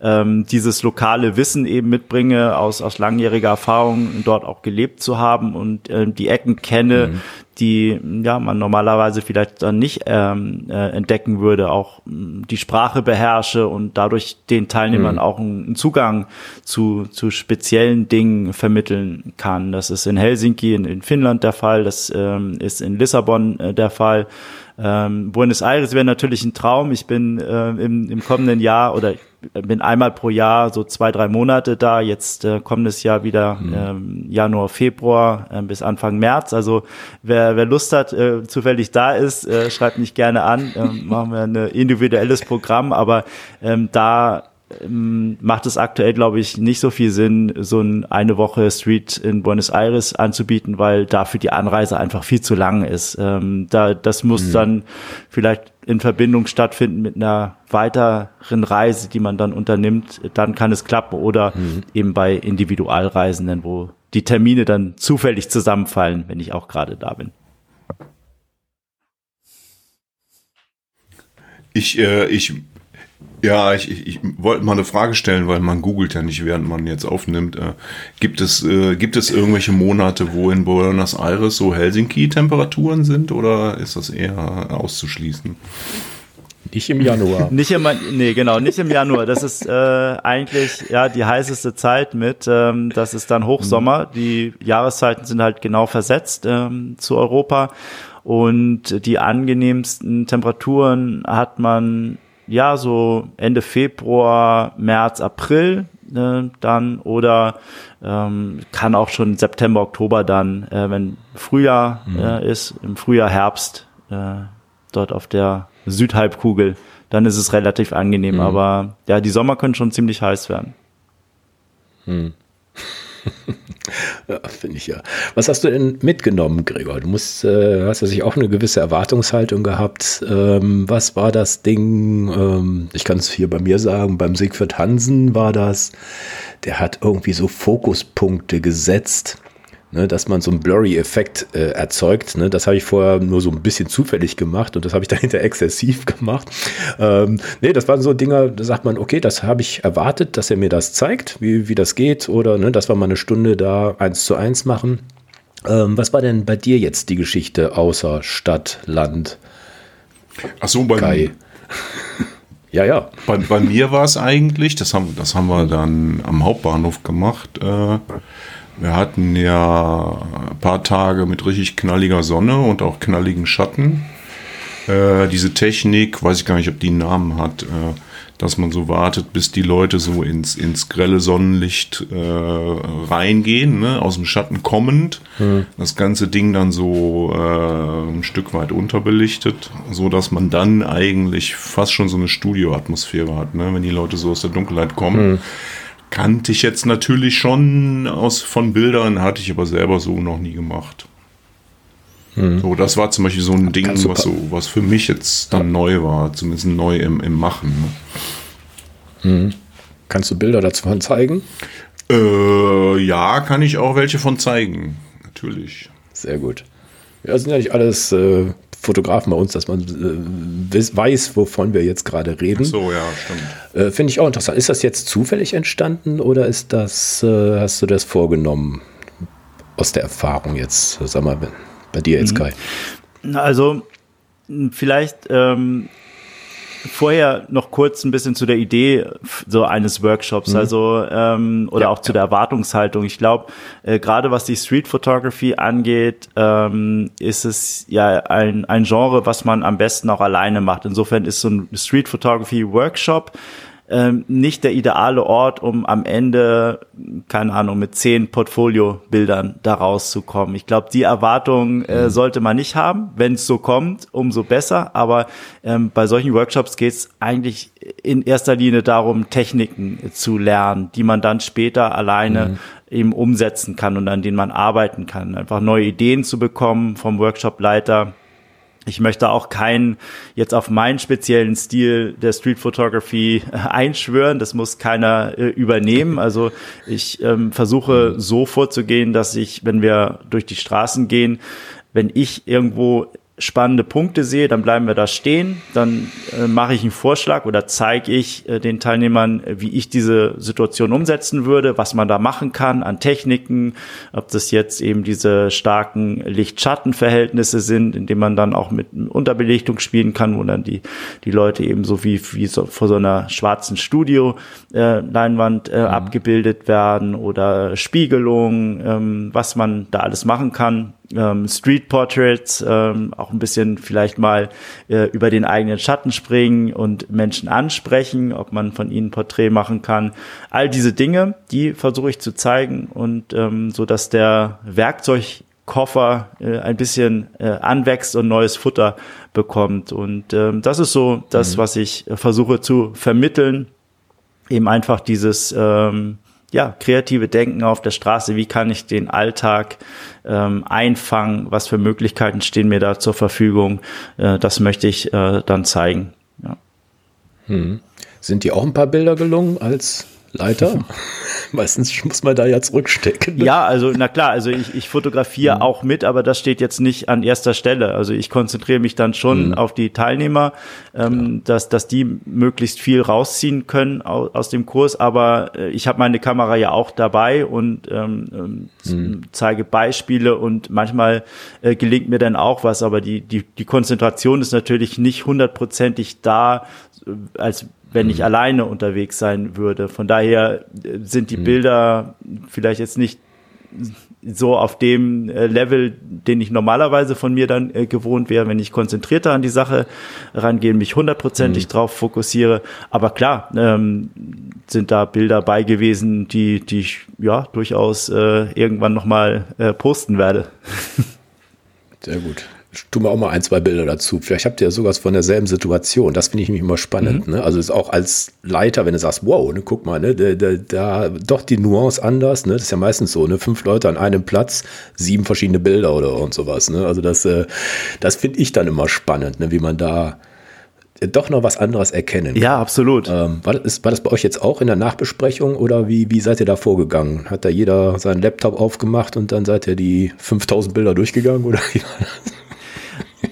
ähm, dieses lokale Wissen eben mitbringe, aus, aus langjähriger Erfahrung dort auch gelebt zu haben und äh, die Ecken kenne, mhm die ja man normalerweise vielleicht dann nicht ähm, äh, entdecken würde, auch die Sprache beherrsche und dadurch den Teilnehmern mhm. auch einen Zugang zu, zu speziellen Dingen vermitteln kann. Das ist in Helsinki, in, in Finnland der Fall, das ähm, ist in Lissabon äh, der Fall. Ähm, Buenos Aires wäre natürlich ein Traum. Ich bin äh, im, im kommenden Jahr oder bin einmal pro Jahr so zwei, drei Monate da. Jetzt äh, kommendes Jahr wieder mhm. ähm, Januar, Februar äh, bis Anfang März. Also wer, wer Lust hat, äh, zufällig da ist, äh, schreibt mich gerne an. Ähm, machen wir ein individuelles Programm, aber ähm, da macht es aktuell, glaube ich, nicht so viel Sinn, so ein eine Woche Street in Buenos Aires anzubieten, weil dafür die Anreise einfach viel zu lang ist. Ähm, da, das muss mhm. dann vielleicht in Verbindung stattfinden mit einer weiteren Reise, die man dann unternimmt. Dann kann es klappen oder mhm. eben bei Individualreisenden, wo die Termine dann zufällig zusammenfallen, wenn ich auch gerade da bin. Ich, äh, ich ja, ich, ich, ich wollte mal eine Frage stellen, weil man googelt ja nicht, während man jetzt aufnimmt. Äh, gibt, es, äh, gibt es irgendwelche Monate, wo in Buenos Aires so Helsinki-Temperaturen sind oder ist das eher auszuschließen? Nicht im Januar. nicht im, nee, genau, nicht im Januar. Das ist äh, eigentlich ja die heißeste Zeit mit. Ähm, das ist dann Hochsommer. Die Jahreszeiten sind halt genau versetzt ähm, zu Europa. Und die angenehmsten Temperaturen hat man ja, so Ende Februar, März, April äh, dann oder ähm, kann auch schon September, Oktober dann, äh, wenn Frühjahr mhm. äh, ist, im Frühjahr, Herbst, äh, dort auf der Südhalbkugel, dann ist es relativ angenehm. Mhm. Aber ja, die Sommer können schon ziemlich heiß werden. Mhm. ja, finde ich ja. Was hast du denn mitgenommen, Gregor? Du musst, äh, hast sich auch eine gewisse Erwartungshaltung gehabt. Ähm, was war das Ding? Ähm, ich kann es hier bei mir sagen, beim Siegfried Hansen war das, der hat irgendwie so Fokuspunkte gesetzt ne, dass man so einen Blurry-Effekt äh, erzeugt. Ne? Das habe ich vorher nur so ein bisschen zufällig gemacht und das habe ich dahinter exzessiv gemacht. Ähm, nee, das waren so Dinge, da sagt man, okay, das habe ich erwartet, dass er mir das zeigt, wie, wie das geht oder ne, dass wir mal eine Stunde da eins zu eins machen. Ähm, was war denn bei dir jetzt die Geschichte außer Stadt, Land? Ach so, bei Kai. Ja, ja. Bei, bei mir war es eigentlich, das haben, das haben wir dann am Hauptbahnhof gemacht. Äh, wir hatten ja ein paar Tage mit richtig knalliger Sonne und auch knalligen Schatten. Äh, diese Technik, weiß ich gar nicht, ob die einen Namen hat, äh, dass man so wartet, bis die Leute so ins, ins grelle Sonnenlicht äh, reingehen, ne? aus dem Schatten kommend. Hm. Das ganze Ding dann so äh, ein Stück weit unterbelichtet, so dass man dann eigentlich fast schon so eine Studioatmosphäre hat, ne? wenn die Leute so aus der Dunkelheit kommen. Hm. Kannte ich jetzt natürlich schon aus von Bildern, hatte ich aber selber so noch nie gemacht. Hm. So, das war zum Beispiel so ein Ding, was so, was für mich jetzt dann ja. neu war, zumindest neu im, im Machen. Ne? Hm. Kannst du Bilder dazu von zeigen? Äh, ja, kann ich auch welche von zeigen. Natürlich. Sehr gut. Ja, sind ja nicht alles äh, Fotografen bei uns, dass man äh, weiß, wovon wir jetzt gerade reden. Ach so, ja, stimmt. Äh, Finde ich auch interessant. Ist das jetzt zufällig entstanden oder ist das, äh, hast du das vorgenommen aus der Erfahrung jetzt, sag mal, bei dir jetzt, mhm. Kai? Also, vielleicht ähm, vorher noch kurz ein bisschen zu der Idee so eines Workshops, mhm. also ähm, oder ja, auch zu ja. der Erwartungshaltung. Ich glaube, äh, gerade was die Street Photography angeht, ähm, ist es ja ein, ein Genre, was man am besten auch alleine macht. Insofern ist so ein Street Photography Workshop ähm, nicht der ideale Ort, um am Ende, keine Ahnung, mit zehn Portfoliobildern da rauszukommen. Ich glaube, die Erwartung äh, mhm. sollte man nicht haben. Wenn es so kommt, umso besser. Aber ähm, bei solchen Workshops geht es eigentlich in erster Linie darum, Techniken zu lernen, die man dann später alleine mhm eben umsetzen kann und an denen man arbeiten kann. Einfach neue Ideen zu bekommen vom Workshopleiter ich möchte auch keinen jetzt auf meinen speziellen Stil der Street Photography äh, einschwören. Das muss keiner äh, übernehmen. Also ich ähm, versuche so vorzugehen, dass ich, wenn wir durch die Straßen gehen, wenn ich irgendwo spannende Punkte sehe, dann bleiben wir da stehen, dann äh, mache ich einen Vorschlag oder zeige ich äh, den Teilnehmern, äh, wie ich diese Situation umsetzen würde, was man da machen kann an Techniken, ob das jetzt eben diese starken Licht-Schatten-Verhältnisse sind, indem man dann auch mit Unterbelichtung spielen kann, wo dann die, die Leute eben so wie, wie so vor so einer schwarzen Studio-Leinwand äh, äh, mhm. abgebildet werden oder Spiegelung, ähm, was man da alles machen kann ähm, Street Portraits, ähm, auch ein bisschen vielleicht mal äh, über den eigenen Schatten springen und Menschen ansprechen, ob man von ihnen ein Porträt machen kann. All diese Dinge, die versuche ich zu zeigen und ähm, so, dass der Werkzeugkoffer äh, ein bisschen äh, anwächst und neues Futter bekommt. Und ähm, das ist so das, mhm. was ich äh, versuche zu vermitteln. Eben einfach dieses ähm, ja, kreative Denken auf der Straße, wie kann ich den Alltag ähm, einfangen, was für Möglichkeiten stehen mir da zur Verfügung, äh, das möchte ich äh, dann zeigen. Ja. Hm. Sind dir auch ein paar Bilder gelungen als Leiter? Meistens muss man da ja zurückstecken. Ne? Ja, also na klar, also ich, ich fotografiere mhm. auch mit, aber das steht jetzt nicht an erster Stelle. Also ich konzentriere mich dann schon mhm. auf die Teilnehmer, ähm, dass, dass die möglichst viel rausziehen können aus, aus dem Kurs. Aber äh, ich habe meine Kamera ja auch dabei und ähm, mhm. zeige Beispiele und manchmal äh, gelingt mir dann auch was, aber die, die, die Konzentration ist natürlich nicht hundertprozentig da, äh, als wenn ich mhm. alleine unterwegs sein würde. Von daher äh, sind die mhm. Bilder vielleicht jetzt nicht so auf dem äh, Level, den ich normalerweise von mir dann äh, gewohnt wäre, wenn ich konzentrierter an die Sache rangehe, mich hundertprozentig mhm. drauf fokussiere. Aber klar, ähm, sind da Bilder bei gewesen, die, die ich ja durchaus äh, irgendwann nochmal äh, posten werde. Sehr gut tu mir auch mal ein, zwei Bilder dazu. Vielleicht habt ihr ja sowas von derselben Situation. Das finde ich nämlich immer spannend. Mhm. Ne? Also ist auch als Leiter, wenn du sagst, wow, ne, guck mal, ne, da, da, da doch die Nuance anders. Ne? Das ist ja meistens so, ne? fünf Leute an einem Platz, sieben verschiedene Bilder oder und sowas. Ne? Also das, äh, das finde ich dann immer spannend, ne? wie man da doch noch was anderes erkennen. Ja, absolut. Ähm, war, das, war das bei euch jetzt auch in der Nachbesprechung oder wie, wie seid ihr da vorgegangen? Hat da jeder seinen Laptop aufgemacht und dann seid ihr die 5000 Bilder durchgegangen oder wie war das?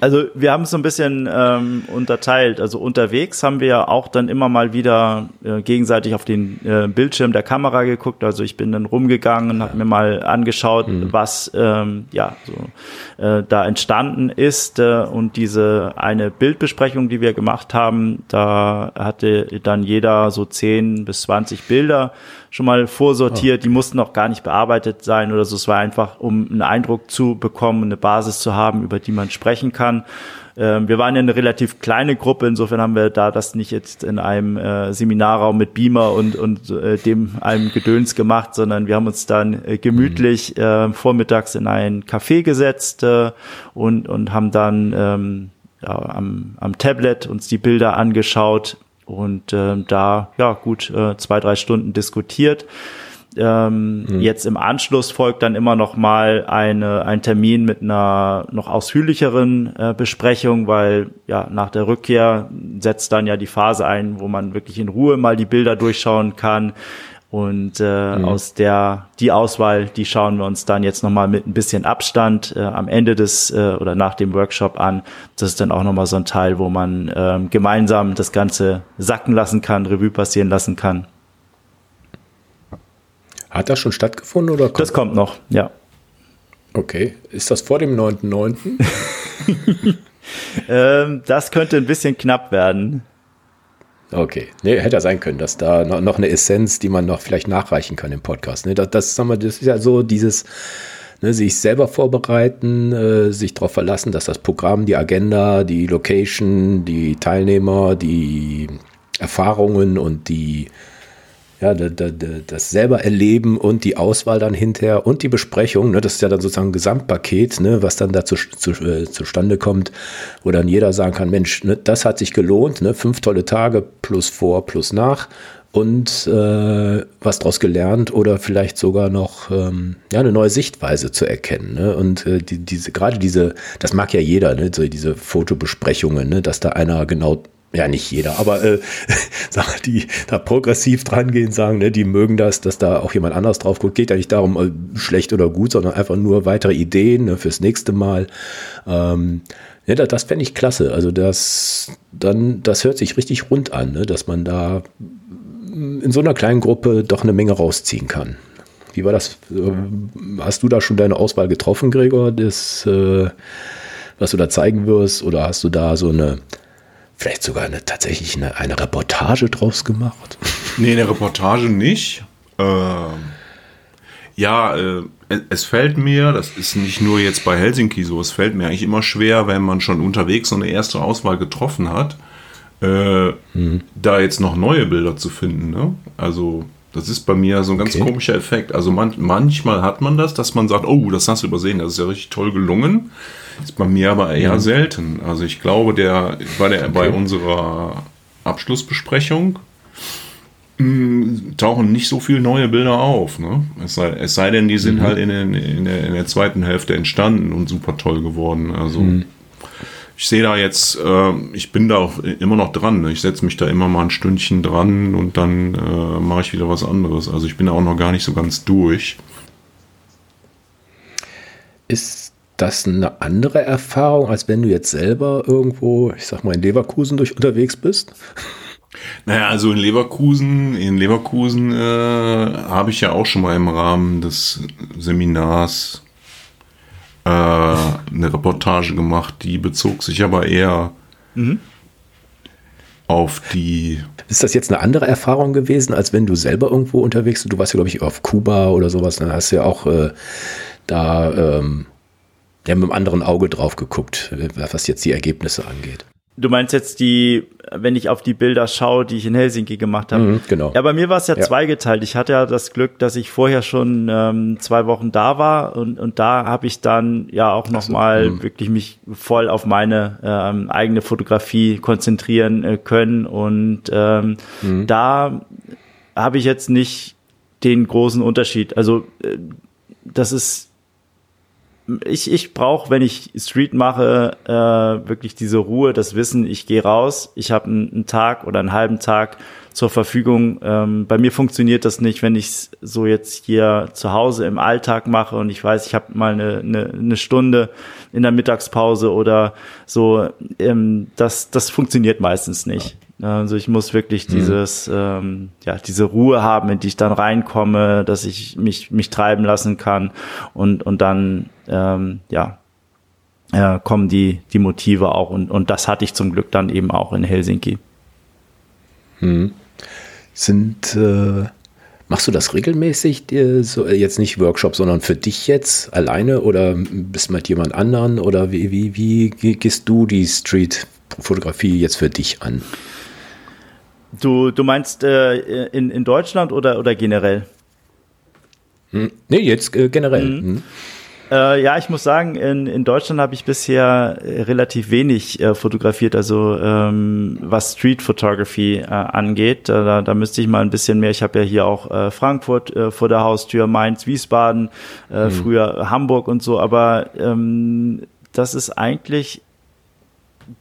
Also wir haben es so ein bisschen ähm, unterteilt. Also unterwegs haben wir ja auch dann immer mal wieder äh, gegenseitig auf den äh, Bildschirm der Kamera geguckt. Also ich bin dann rumgegangen und habe mir mal angeschaut, mhm. was ähm, ja so äh, da entstanden ist. Äh, und diese eine Bildbesprechung, die wir gemacht haben, da hatte dann jeder so 10 bis 20 Bilder schon mal vorsortiert. Oh. Die mussten auch gar nicht bearbeitet sein oder so. Es war einfach, um einen Eindruck zu bekommen, eine Basis zu haben, über die man sprechen kann. Ähm, wir waren ja eine relativ kleine Gruppe, insofern haben wir da das nicht jetzt in einem äh, Seminarraum mit Beamer und, und äh, dem einem Gedöns gemacht, sondern wir haben uns dann äh, gemütlich äh, vormittags in ein Café gesetzt äh, und, und haben dann ähm, ja, am, am Tablet uns die Bilder angeschaut und äh, da ja gut äh, zwei, drei Stunden diskutiert. Ähm, mhm. Jetzt im Anschluss folgt dann immer noch mal eine, ein Termin mit einer noch ausführlicheren äh, Besprechung, weil ja nach der Rückkehr setzt dann ja die Phase ein, wo man wirklich in Ruhe mal die Bilder durchschauen kann. Und äh, mhm. aus der die Auswahl, die schauen wir uns dann jetzt noch mal mit ein bisschen Abstand äh, am Ende des äh, oder nach dem Workshop an. Das ist dann auch noch mal so ein Teil, wo man äh, gemeinsam das Ganze sacken lassen kann, Revue passieren lassen kann. Hat das schon stattgefunden oder kommt Das kommt noch, ja. Okay. Ist das vor dem 9.9.? ähm, das könnte ein bisschen knapp werden. Okay. Nee, hätte sein können, dass da noch eine Essenz, die man noch vielleicht nachreichen kann im Podcast. Ne, das, das, sagen wir, das ist ja so dieses, ne, sich selber vorbereiten, äh, sich darauf verlassen, dass das Programm, die Agenda, die Location, die Teilnehmer, die Erfahrungen und die ja, das selber erleben und die Auswahl dann hinterher und die Besprechung, ne, das ist ja dann sozusagen ein Gesamtpaket, ne, was dann da zu, zu, äh, zustande kommt, wo dann jeder sagen kann, Mensch, ne, das hat sich gelohnt, ne, fünf tolle Tage plus vor, plus nach und äh, was daraus gelernt oder vielleicht sogar noch ähm, ja, eine neue Sichtweise zu erkennen. Ne? Und äh, die, diese, gerade diese, das mag ja jeder, ne? so diese Fotobesprechungen, ne? dass da einer genau ja nicht jeder, aber äh, die da progressiv dran gehen, sagen, ne, die mögen das, dass da auch jemand anders drauf guckt. Geht ja nicht darum, äh, schlecht oder gut, sondern einfach nur weitere Ideen ne, fürs nächste Mal. Ähm, ja, das, das fände ich klasse. Also das, dann, das hört sich richtig rund an, ne, dass man da in so einer kleinen Gruppe doch eine Menge rausziehen kann. Wie war das? Äh, hast du da schon deine Auswahl getroffen, Gregor, das, äh, was du da zeigen wirst? Oder hast du da so eine vielleicht sogar eine, tatsächlich eine, eine Reportage draus gemacht? Nee, eine Reportage nicht. Ähm, ja, äh, es fällt mir, das ist nicht nur jetzt bei Helsinki so, es fällt mir eigentlich immer schwer, wenn man schon unterwegs so eine erste Auswahl getroffen hat, äh, mhm. da jetzt noch neue Bilder zu finden. Ne? Also das ist bei mir so ein ganz okay. komischer Effekt. Also man, manchmal hat man das, dass man sagt, oh, das hast du übersehen, das ist ja richtig toll gelungen. Ist bei mir aber eher mhm. selten. Also ich glaube, der bei, der, okay. bei unserer Abschlussbesprechung mh, hm, tauchen nicht so viele neue Bilder auf. Ne? Es, sei, es sei denn, die sind mhm. halt in, den, in, der, in, der, zweiten Hälfte entstanden und super toll geworden. Also mhm. Ich sehe da jetzt, äh, ich bin da auch immer noch dran. Ne? Ich setze mich da immer mal ein Stündchen dran und dann äh, mache ich wieder was anderes. Also ich bin da auch noch gar nicht so ganz durch. Ist das eine andere Erfahrung, als wenn du jetzt selber irgendwo, ich sag mal, in Leverkusen durch unterwegs bist? Naja, also in Leverkusen, in Leverkusen äh, habe ich ja auch schon mal im Rahmen des Seminars äh, eine Reportage gemacht, die bezog sich aber eher mhm. auf die. Ist das jetzt eine andere Erfahrung gewesen, als wenn du selber irgendwo unterwegs bist? Du warst ja, glaube ich, auf Kuba oder sowas, dann hast du ja auch äh, da ähm, der mit einem anderen Auge drauf geguckt, was jetzt die Ergebnisse angeht. Du meinst jetzt die, wenn ich auf die Bilder schaue, die ich in Helsinki gemacht habe. Mhm, genau. Ja, bei mir war es ja, ja, zweigeteilt. Ich hatte ja das Glück, dass ich vorher schon ähm, zwei Wochen da war und, und da habe ich dann ja auch nochmal so, mhm. wirklich mich voll auf meine ähm, eigene Fotografie konzentrieren äh, können. Und ähm, mhm. da habe ich jetzt nicht den großen Unterschied. Also äh, das ist ich, ich brauche, wenn ich Street mache, äh, wirklich diese Ruhe, das Wissen, ich gehe raus, ich habe einen, einen, Tag oder einen halben Tag zur Verfügung. Ähm, bei mir funktioniert das nicht, wenn ich so jetzt hier zu Hause im Alltag mache und ich weiß, ich habe mal eine, eine, eine Stunde in der Mittagspause oder so. Ähm, das, das funktioniert meistens nicht. Also ich muss wirklich mhm. dieses, ähm, ja, diese Ruhe haben, in die ich dann reinkomme, dass ich mich, mich treiben lassen kann und, und dann, ähm, ja, äh, kommen die, die Motive auch und, und das hatte ich zum Glück dann eben auch in Helsinki. Hm. Sind äh, Machst du das regelmäßig, so, äh, jetzt nicht Workshop, sondern für dich jetzt alleine oder bist du mit jemand anderen oder wie, wie, wie gehst du die Street-Fotografie jetzt für dich an? Du, du meinst äh, in, in Deutschland oder, oder generell? Hm, nee, jetzt äh, generell. Mhm. Hm. Äh, ja, ich muss sagen, in, in Deutschland habe ich bisher äh, relativ wenig äh, fotografiert, also ähm, was Street Photography äh, angeht. Da, da müsste ich mal ein bisschen mehr. Ich habe ja hier auch äh, Frankfurt äh, vor der Haustür, Mainz, Wiesbaden, äh, mhm. früher Hamburg und so, aber ähm, das ist eigentlich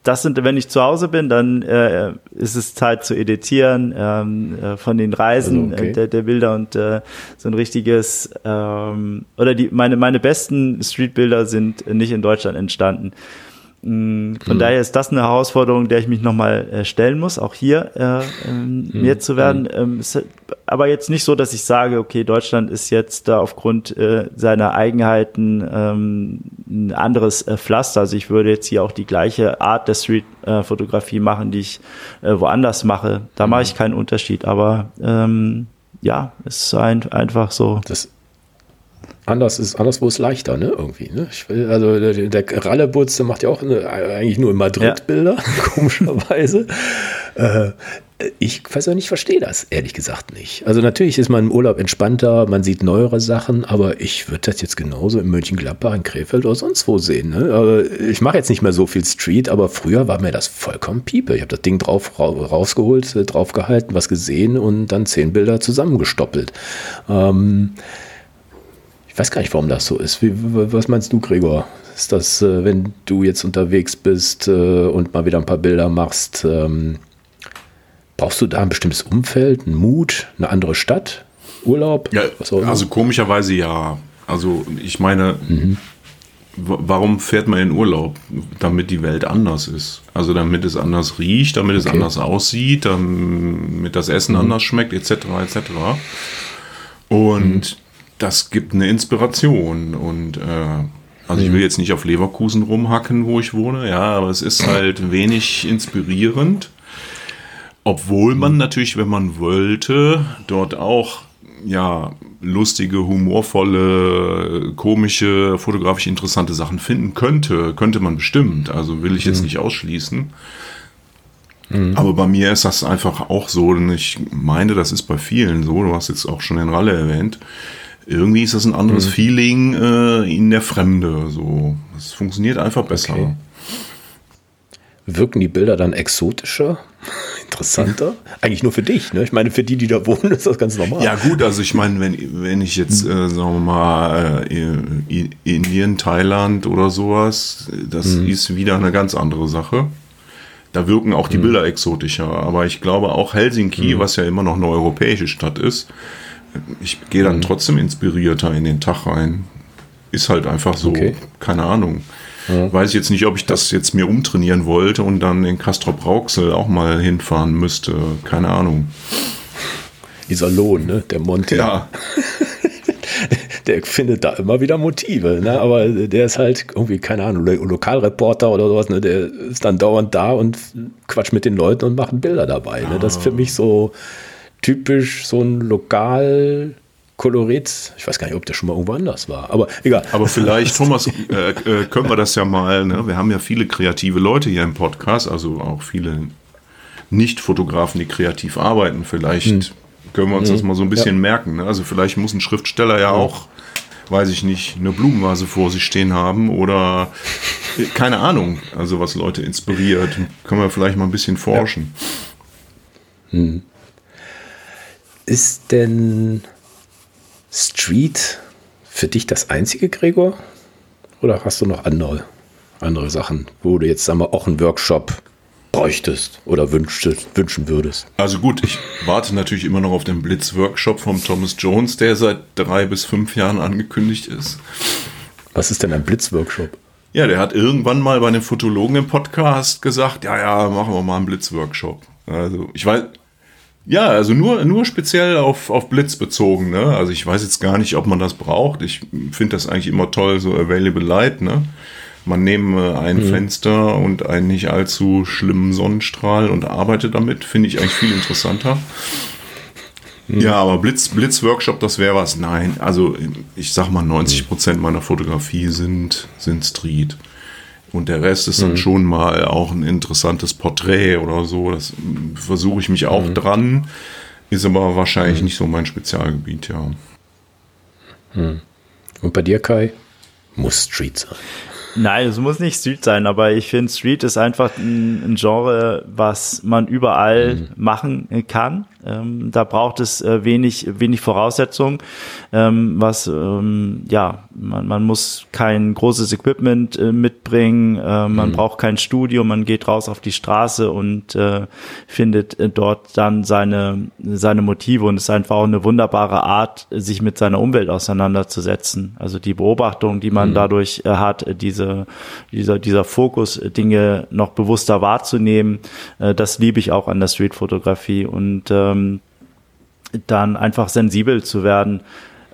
das sind, wenn ich zu Hause bin, dann äh, ist es Zeit zu editieren ähm, äh, von den Reisen also okay. äh, der, der, Bilder und äh, so ein richtiges ähm, oder die meine meine besten Streetbilder sind nicht in Deutschland entstanden. Mm, von mhm. daher ist das eine Herausforderung, der ich mich nochmal äh, stellen muss, auch hier äh, ähm, mehr zu werden. Ähm, ist aber jetzt nicht so, dass ich sage, okay, Deutschland ist jetzt da aufgrund äh, seiner Eigenheiten ähm, ein anderes äh, Pflaster. Also ich würde jetzt hier auch die gleiche Art der Street-Fotografie machen, die ich äh, woanders mache. Da mache ich keinen Unterschied. Aber ähm, ja, ist ein, einfach so. Das anders ist, anderswo ist leichter, ne? Irgendwie. Ne? Will, also der, der Rallebutz, der macht ja auch eine, eigentlich nur in Madrid ja. Bilder, komischerweise. Äh, ich nicht, verstehe das, ehrlich gesagt nicht. Also natürlich ist man im Urlaub entspannter, man sieht neuere Sachen, aber ich würde das jetzt genauso in Mönchengladbach, in Krefeld oder sonst wo sehen. Ne? Aber ich mache jetzt nicht mehr so viel Street, aber früher war mir das vollkommen piepe. Ich habe das Ding drauf rausgeholt, draufgehalten, was gesehen und dann zehn Bilder zusammengestoppelt. Ähm, ich weiß gar nicht, warum das so ist. Wie, was meinst du, Gregor? Ist das, äh, wenn du jetzt unterwegs bist äh, und mal wieder ein paar Bilder machst, ähm, brauchst du da ein bestimmtes Umfeld, einen Mut, eine andere Stadt, Urlaub? Ja, also komischerweise ja. Also ich meine, mhm. warum fährt man in Urlaub? Damit die Welt anders ist. Also damit es anders riecht, damit okay. es anders aussieht, damit das Essen mhm. anders schmeckt, etc. etc. Und mhm das gibt eine Inspiration und äh, also ich will jetzt nicht auf Leverkusen rumhacken, wo ich wohne, ja, aber es ist halt wenig inspirierend. Obwohl man natürlich, wenn man wollte, dort auch ja lustige, humorvolle, komische, fotografisch interessante Sachen finden könnte, könnte man bestimmt. Also will ich jetzt mhm. nicht ausschließen. Mhm. Aber bei mir ist das einfach auch so, und ich meine, das ist bei vielen so. Du hast jetzt auch schon den Ralle erwähnt irgendwie ist das ein anderes mhm. Feeling äh, in der Fremde. So, es funktioniert einfach besser. Okay. Wirken die Bilder dann exotischer? Interessanter? Eigentlich nur für dich, ne? Ich meine, für die, die da wohnen, ist das ganz normal. Ja, gut, also ich meine, wenn, wenn ich jetzt, äh, sagen wir mal, äh, Indien, Thailand oder sowas, das mhm. ist wieder eine ganz andere Sache. Da wirken auch die mhm. Bilder exotischer. Aber ich glaube auch Helsinki, mhm. was ja immer noch eine europäische Stadt ist, ich gehe dann mhm. trotzdem inspirierter in den Tag rein. Ist halt einfach so, okay. keine Ahnung. Ja. Weiß ich jetzt nicht, ob ich das jetzt mir umtrainieren wollte und dann in Castrop Rauxel auch mal hinfahren müsste. Keine Ahnung. Iserlohn, ne? Der Monte. Ja. der findet da immer wieder Motive, ne? aber der ist halt irgendwie, keine Ahnung, Lokalreporter oder sowas, ne? der ist dann dauernd da und quatscht mit den Leuten und macht Bilder dabei. Ne? Das ist für mich so, typisch so ein lokal Kolorit. Ich weiß gar nicht, ob der schon mal irgendwo anders war, aber egal. Aber vielleicht, Thomas, äh, äh, können wir das ja mal, ne? wir haben ja viele kreative Leute hier im Podcast, also auch viele Nicht-Fotografen, die kreativ arbeiten. Vielleicht hm. können wir uns hm. das mal so ein bisschen ja. merken. Ne? Also vielleicht muss ein Schriftsteller ja, ja auch, weiß ich nicht, eine Blumenvase vor sich stehen haben oder äh, keine Ahnung, also was Leute inspiriert. Können wir vielleicht mal ein bisschen forschen. Ja. Hm. Ist denn Street für dich das einzige, Gregor? Oder hast du noch andere, andere Sachen, wo du jetzt sagen wir, auch einen Workshop bräuchtest oder wünschtest, wünschen würdest? Also gut, ich warte natürlich immer noch auf den Blitz-Workshop vom Thomas Jones, der seit drei bis fünf Jahren angekündigt ist. Was ist denn ein Blitz-Workshop? Ja, der hat irgendwann mal bei einem Fotologen im Podcast gesagt, ja, ja, machen wir mal einen Blitz-Workshop. Also ich weiß, ja, also nur, nur speziell auf, auf Blitz bezogen. Ne? Also ich weiß jetzt gar nicht, ob man das braucht. Ich finde das eigentlich immer toll, so Available Light. Ne? Man nehme ein mhm. Fenster und einen nicht allzu schlimmen Sonnenstrahl und arbeitet damit. Finde ich eigentlich viel interessanter. Ja, aber Blitz, Blitzworkshop, das wäre was. Nein, also ich sag mal, 90 Prozent meiner Fotografie sind, sind Street. Und der Rest ist dann mhm. schon mal auch ein interessantes Porträt oder so. Das versuche ich mich auch mhm. dran. Ist aber wahrscheinlich mhm. nicht so mein Spezialgebiet, ja. Mhm. Und bei dir, Kai? Muss Street sein. Nein, es muss nicht Street sein, aber ich finde, Street ist einfach ein, ein, Genre, was man überall mhm. machen kann. Ähm, da braucht es äh, wenig, wenig Voraussetzungen. Ähm, was, ähm, ja, man, man muss kein großes Equipment äh, mitbringen, äh, man mhm. braucht kein Studio, man geht raus auf die Straße und äh, findet äh, dort dann seine, seine Motive und es ist einfach auch eine wunderbare Art, sich mit seiner Umwelt auseinanderzusetzen. Also die Beobachtung, die man mhm. dadurch äh, hat, diese, dieser, dieser Fokus, Dinge noch bewusster wahrzunehmen, das liebe ich auch an der Streetfotografie und äh, ähm, dann einfach sensibel zu werden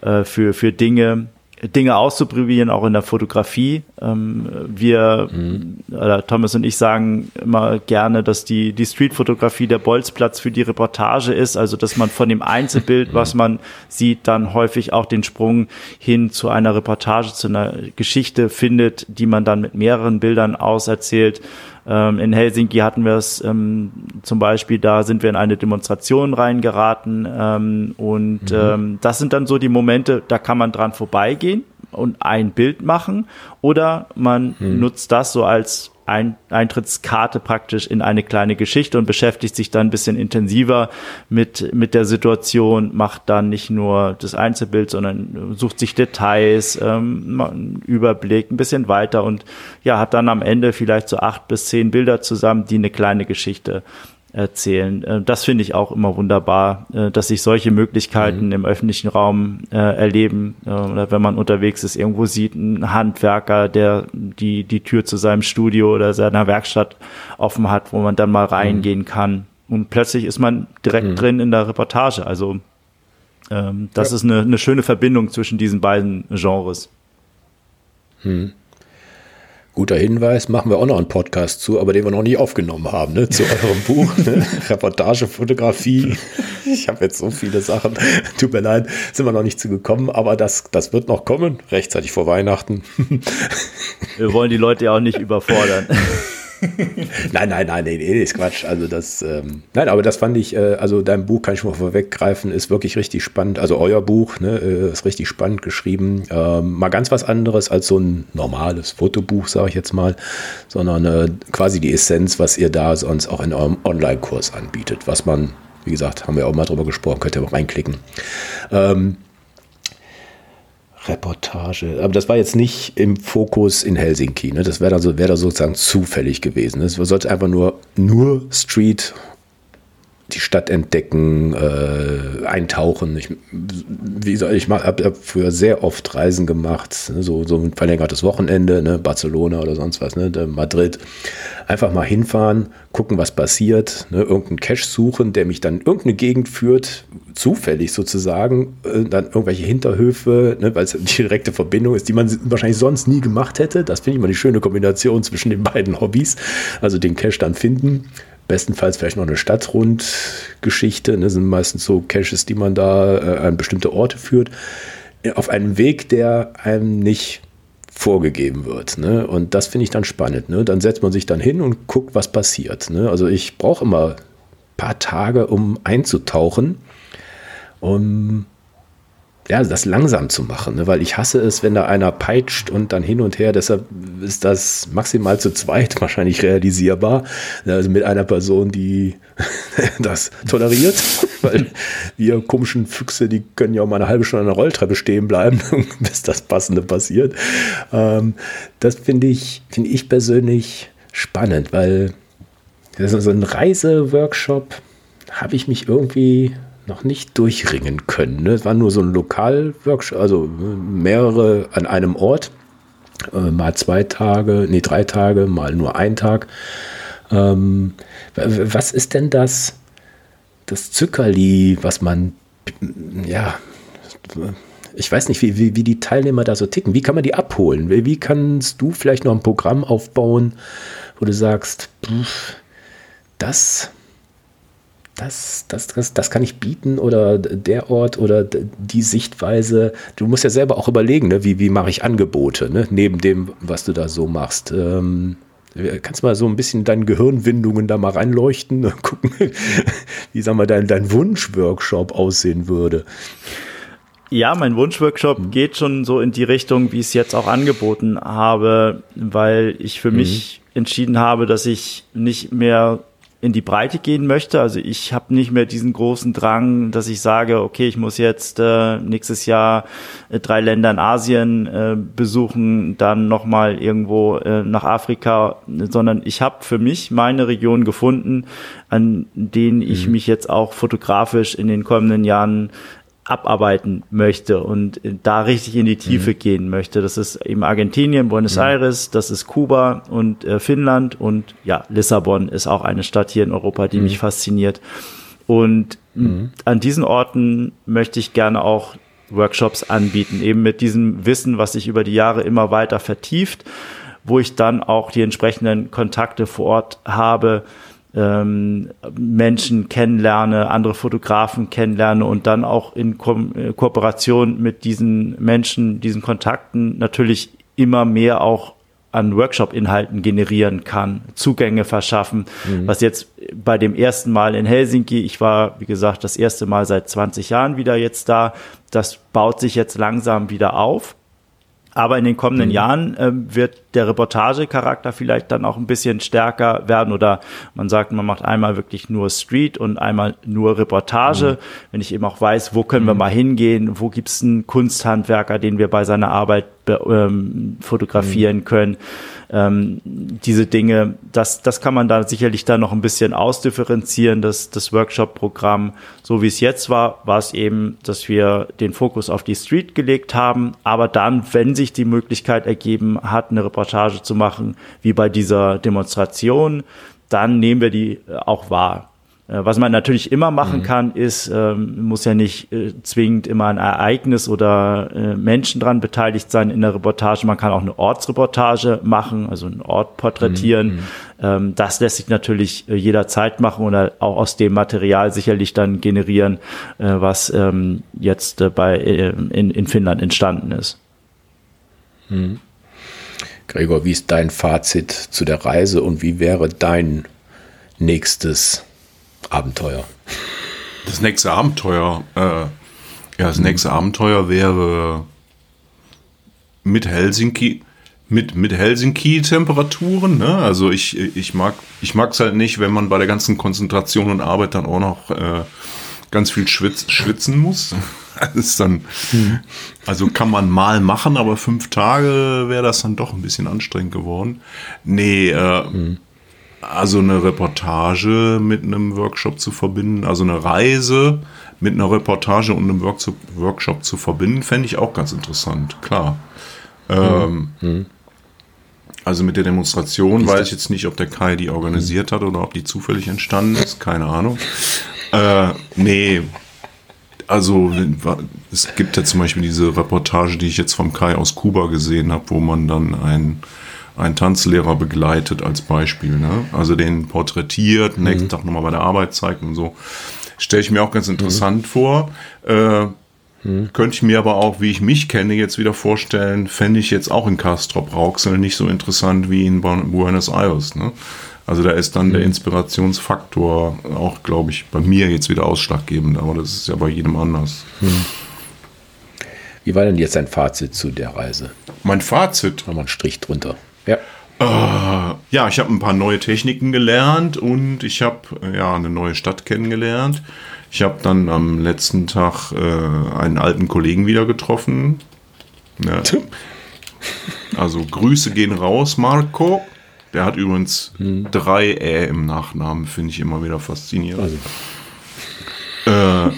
äh, für, für Dinge, Dinge auszuprobieren, auch in der Fotografie. Ähm, wir, mhm. äh, Thomas und ich sagen immer gerne, dass die, die Streetfotografie der Bolzplatz für die Reportage ist, also dass man von dem Einzelbild, was man sieht, dann häufig auch den Sprung hin zu einer Reportage, zu einer Geschichte findet, die man dann mit mehreren Bildern auserzählt. Ähm, in Helsinki hatten wir es ähm, zum Beispiel, da sind wir in eine Demonstration reingeraten ähm, und mhm. ähm, das sind dann so die Momente, da kann man dran vorbeigehen und ein Bild machen oder man mhm. nutzt das so als ein Eintrittskarte praktisch in eine kleine Geschichte und beschäftigt sich dann ein bisschen intensiver mit, mit der Situation, macht dann nicht nur das Einzelbild, sondern sucht sich Details, ähm, einen Überblick, ein bisschen weiter und ja, hat dann am Ende vielleicht so acht bis zehn Bilder zusammen, die eine kleine Geschichte erzählen. Äh, das finde ich auch immer wunderbar, äh, dass sich solche Möglichkeiten mhm. im öffentlichen Raum äh, erleben. Oder wenn man unterwegs ist, irgendwo sieht ein Handwerker, der die, die Tür zu seinem Studio oder seiner Werkstatt offen hat, wo man dann mal reingehen mhm. kann. Und plötzlich ist man direkt mhm. drin in der Reportage. Also ähm, das ja. ist eine, eine schöne Verbindung zwischen diesen beiden Genres. Mhm. Guter Hinweis, machen wir auch noch einen Podcast zu, aber den wir noch nie aufgenommen haben, ne? zu eurem Buch, ne? Reportagefotografie. Ich habe jetzt so viele Sachen, tut mir leid, sind wir noch nicht zu gekommen, aber das, das wird noch kommen, rechtzeitig vor Weihnachten. Wir wollen die Leute ja auch nicht überfordern. nein, nein, nein, nee, nee, ist Quatsch. Also das, ähm, nein, aber das fand ich, äh, also dein Buch kann ich mal vorweggreifen, ist wirklich richtig spannend. Also euer Buch, ne, äh, ist richtig spannend geschrieben. Ähm, mal ganz was anderes als so ein normales Fotobuch, sage ich jetzt mal, sondern äh, quasi die Essenz, was ihr da sonst auch in eurem Online-Kurs anbietet, was man, wie gesagt, haben wir auch mal drüber gesprochen, könnt ihr auch reinklicken. Ähm, Reportage. Aber das war jetzt nicht im Fokus in Helsinki. Ne? Das wäre dann so, wär da sozusagen zufällig gewesen. Es sollte einfach nur, nur Street die Stadt entdecken, äh, eintauchen. Ich, ich habe hab früher sehr oft Reisen gemacht, ne, so, so ein verlängertes Wochenende, ne, Barcelona oder sonst was, ne, Madrid. Einfach mal hinfahren, gucken, was passiert, ne, irgendeinen Cache suchen, der mich dann irgendeine Gegend führt, zufällig sozusagen, äh, dann irgendwelche Hinterhöfe, ne, weil es eine direkte Verbindung ist, die man wahrscheinlich sonst nie gemacht hätte. Das finde ich mal die schöne Kombination zwischen den beiden Hobbys. Also den Cache dann finden, Bestenfalls vielleicht noch eine Stadtrundgeschichte. Das ne, sind meistens so Caches, die man da äh, an bestimmte Orte führt. Auf einem Weg, der einem nicht vorgegeben wird. Ne? Und das finde ich dann spannend. Ne? Dann setzt man sich dann hin und guckt, was passiert. Ne? Also ich brauche immer ein paar Tage, um einzutauchen, um ja, das langsam zu machen, ne? weil ich hasse es, wenn da einer peitscht und dann hin und her. Deshalb ist das maximal zu zweit wahrscheinlich realisierbar. Also mit einer Person, die das toleriert, weil wir komischen Füchse, die können ja auch mal eine halbe Stunde an der Rolltreppe stehen bleiben, bis das Passende passiert. Ähm, das finde ich, finde ich persönlich spannend, weil das ist so ein Reiseworkshop habe ich mich irgendwie noch nicht durchringen können. Ne? Es war nur so ein Lokalworkshop, also mehrere an einem Ort. Äh, mal zwei Tage, nee, drei Tage, mal nur ein Tag. Ähm, was ist denn das, das Zückerli, was man, ja, ich weiß nicht, wie, wie, wie die Teilnehmer da so ticken. Wie kann man die abholen? Wie, wie kannst du vielleicht noch ein Programm aufbauen, wo du sagst, pff, das das, das, das, das kann ich bieten oder der Ort oder die Sichtweise. Du musst ja selber auch überlegen, ne? wie, wie mache ich Angebote, ne? neben dem, was du da so machst. Ähm, kannst du mal so ein bisschen deine Gehirnwindungen da mal reinleuchten, und gucken, wie sag mal, dein, dein Wunschworkshop aussehen würde. Ja, mein Wunschworkshop mhm. geht schon so in die Richtung, wie ich es jetzt auch angeboten habe, weil ich für mhm. mich entschieden habe, dass ich nicht mehr in die Breite gehen möchte. Also ich habe nicht mehr diesen großen Drang, dass ich sage, okay, ich muss jetzt äh, nächstes Jahr äh, drei Länder in Asien äh, besuchen, dann nochmal irgendwo äh, nach Afrika, sondern ich habe für mich meine Region gefunden, an denen ich mhm. mich jetzt auch fotografisch in den kommenden Jahren abarbeiten möchte und da richtig in die Tiefe mhm. gehen möchte. Das ist eben Argentinien, Buenos mhm. Aires, das ist Kuba und äh, Finnland und ja, Lissabon ist auch eine Stadt hier in Europa, die mhm. mich fasziniert. Und mhm. an diesen Orten möchte ich gerne auch Workshops anbieten, eben mit diesem Wissen, was sich über die Jahre immer weiter vertieft, wo ich dann auch die entsprechenden Kontakte vor Ort habe, ähm, Menschen kennenlerne, andere Fotografen kennenlerne und dann auch in Ko äh, Kooperation mit diesen Menschen, diesen Kontakten natürlich immer mehr auch an Workshop-Inhalten generieren kann, Zugänge verschaffen, mhm. was jetzt bei dem ersten Mal in Helsinki, ich war, wie gesagt, das erste Mal seit 20 Jahren wieder jetzt da, das baut sich jetzt langsam wieder auf. Aber in den kommenden mhm. Jahren äh, wird der Reportagecharakter vielleicht dann auch ein bisschen stärker werden oder man sagt, man macht einmal wirklich nur Street und einmal nur Reportage. Mhm. Wenn ich eben auch weiß, wo können mhm. wir mal hingehen, wo gibt es einen Kunsthandwerker, den wir bei seiner Arbeit ähm, fotografieren mhm. können ähm, diese Dinge, das, das kann man da sicherlich dann noch ein bisschen ausdifferenzieren, das, das Workshop-Programm. So wie es jetzt war, war es eben, dass wir den Fokus auf die Street gelegt haben, aber dann, wenn sich die Möglichkeit ergeben hat, eine Reportage zu machen, wie bei dieser Demonstration, dann nehmen wir die äh, auch wahr. Äh, was man natürlich immer machen mhm. kann, ist, ähm, muss ja nicht äh, zwingend immer ein Ereignis oder äh, Menschen dran beteiligt sein in der Reportage. Man kann auch eine Ortsreportage machen, also einen Ort porträtieren. Mhm. Ähm, das lässt sich natürlich äh, jederzeit machen oder auch aus dem Material sicherlich dann generieren, äh, was ähm, jetzt äh, bei, in, in Finnland entstanden ist. Mhm. Gregor, wie ist dein Fazit zu der Reise und wie wäre dein nächstes Abenteuer. Das nächste Abenteuer, äh, ja, das nächste Abenteuer wäre mit Helsinki, mit, mit Helsinki-Temperaturen. Ne? Also ich, ich mag ich es halt nicht, wenn man bei der ganzen Konzentration und Arbeit dann auch noch äh, ganz viel schwitz, schwitzen muss. Das ist dann, also kann man mal machen, aber fünf Tage wäre das dann doch ein bisschen anstrengend geworden. Nee, äh, mhm also eine Reportage mit einem Workshop zu verbinden, also eine Reise mit einer Reportage und einem Workshop zu verbinden, fände ich auch ganz interessant, klar. Ähm, mhm. Also mit der Demonstration weiß ich jetzt nicht, ob der Kai die organisiert hat oder ob die zufällig entstanden ist, keine Ahnung. Äh, nee, also es gibt ja zum Beispiel diese Reportage, die ich jetzt vom Kai aus Kuba gesehen habe, wo man dann ein einen Tanzlehrer begleitet als Beispiel. Ne? Also den porträtiert, mhm. nächsten Tag nochmal bei der Arbeit zeigt und so. Stelle ich mir auch ganz mhm. interessant mhm. vor. Äh, mhm. Könnte ich mir aber auch, wie ich mich kenne, jetzt wieder vorstellen, fände ich jetzt auch in Castrop Rauxel nicht so interessant wie in Buenos Aires. Ne? Also da ist dann der mhm. Inspirationsfaktor auch, glaube ich, bei mir jetzt wieder ausschlaggebend, aber das ist ja bei jedem anders. Mhm. Wie war denn jetzt dein Fazit zu der Reise? Mein Fazit? Nochmal einen Strich drunter. Ja. Uh, ja, ich habe ein paar neue Techniken gelernt und ich habe ja eine neue Stadt kennengelernt. Ich habe dann am letzten Tag äh, einen alten Kollegen wieder getroffen. Ja. Also Grüße gehen raus, Marco. Der hat übrigens hm. drei Ä im Nachnamen, finde ich immer wieder faszinierend. Also. Äh,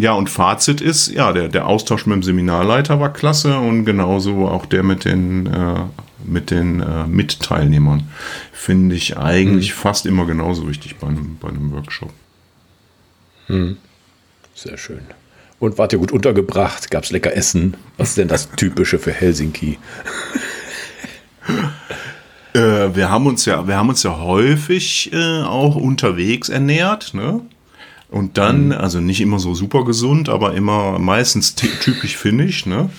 ja, und Fazit ist, ja, der, der Austausch mit dem Seminarleiter war klasse und genauso auch der mit den, äh, mit den äh, Mitteilnehmern. Finde ich eigentlich mhm. fast immer genauso wichtig bei einem, bei einem Workshop. Mhm. Sehr schön. Und wart ihr gut untergebracht? Gab es lecker Essen? Was ist denn das Typische für Helsinki? äh, wir, haben uns ja, wir haben uns ja häufig äh, auch unterwegs ernährt, ne? Und dann, mhm. also nicht immer so super gesund, aber immer meistens typisch finnisch, ne?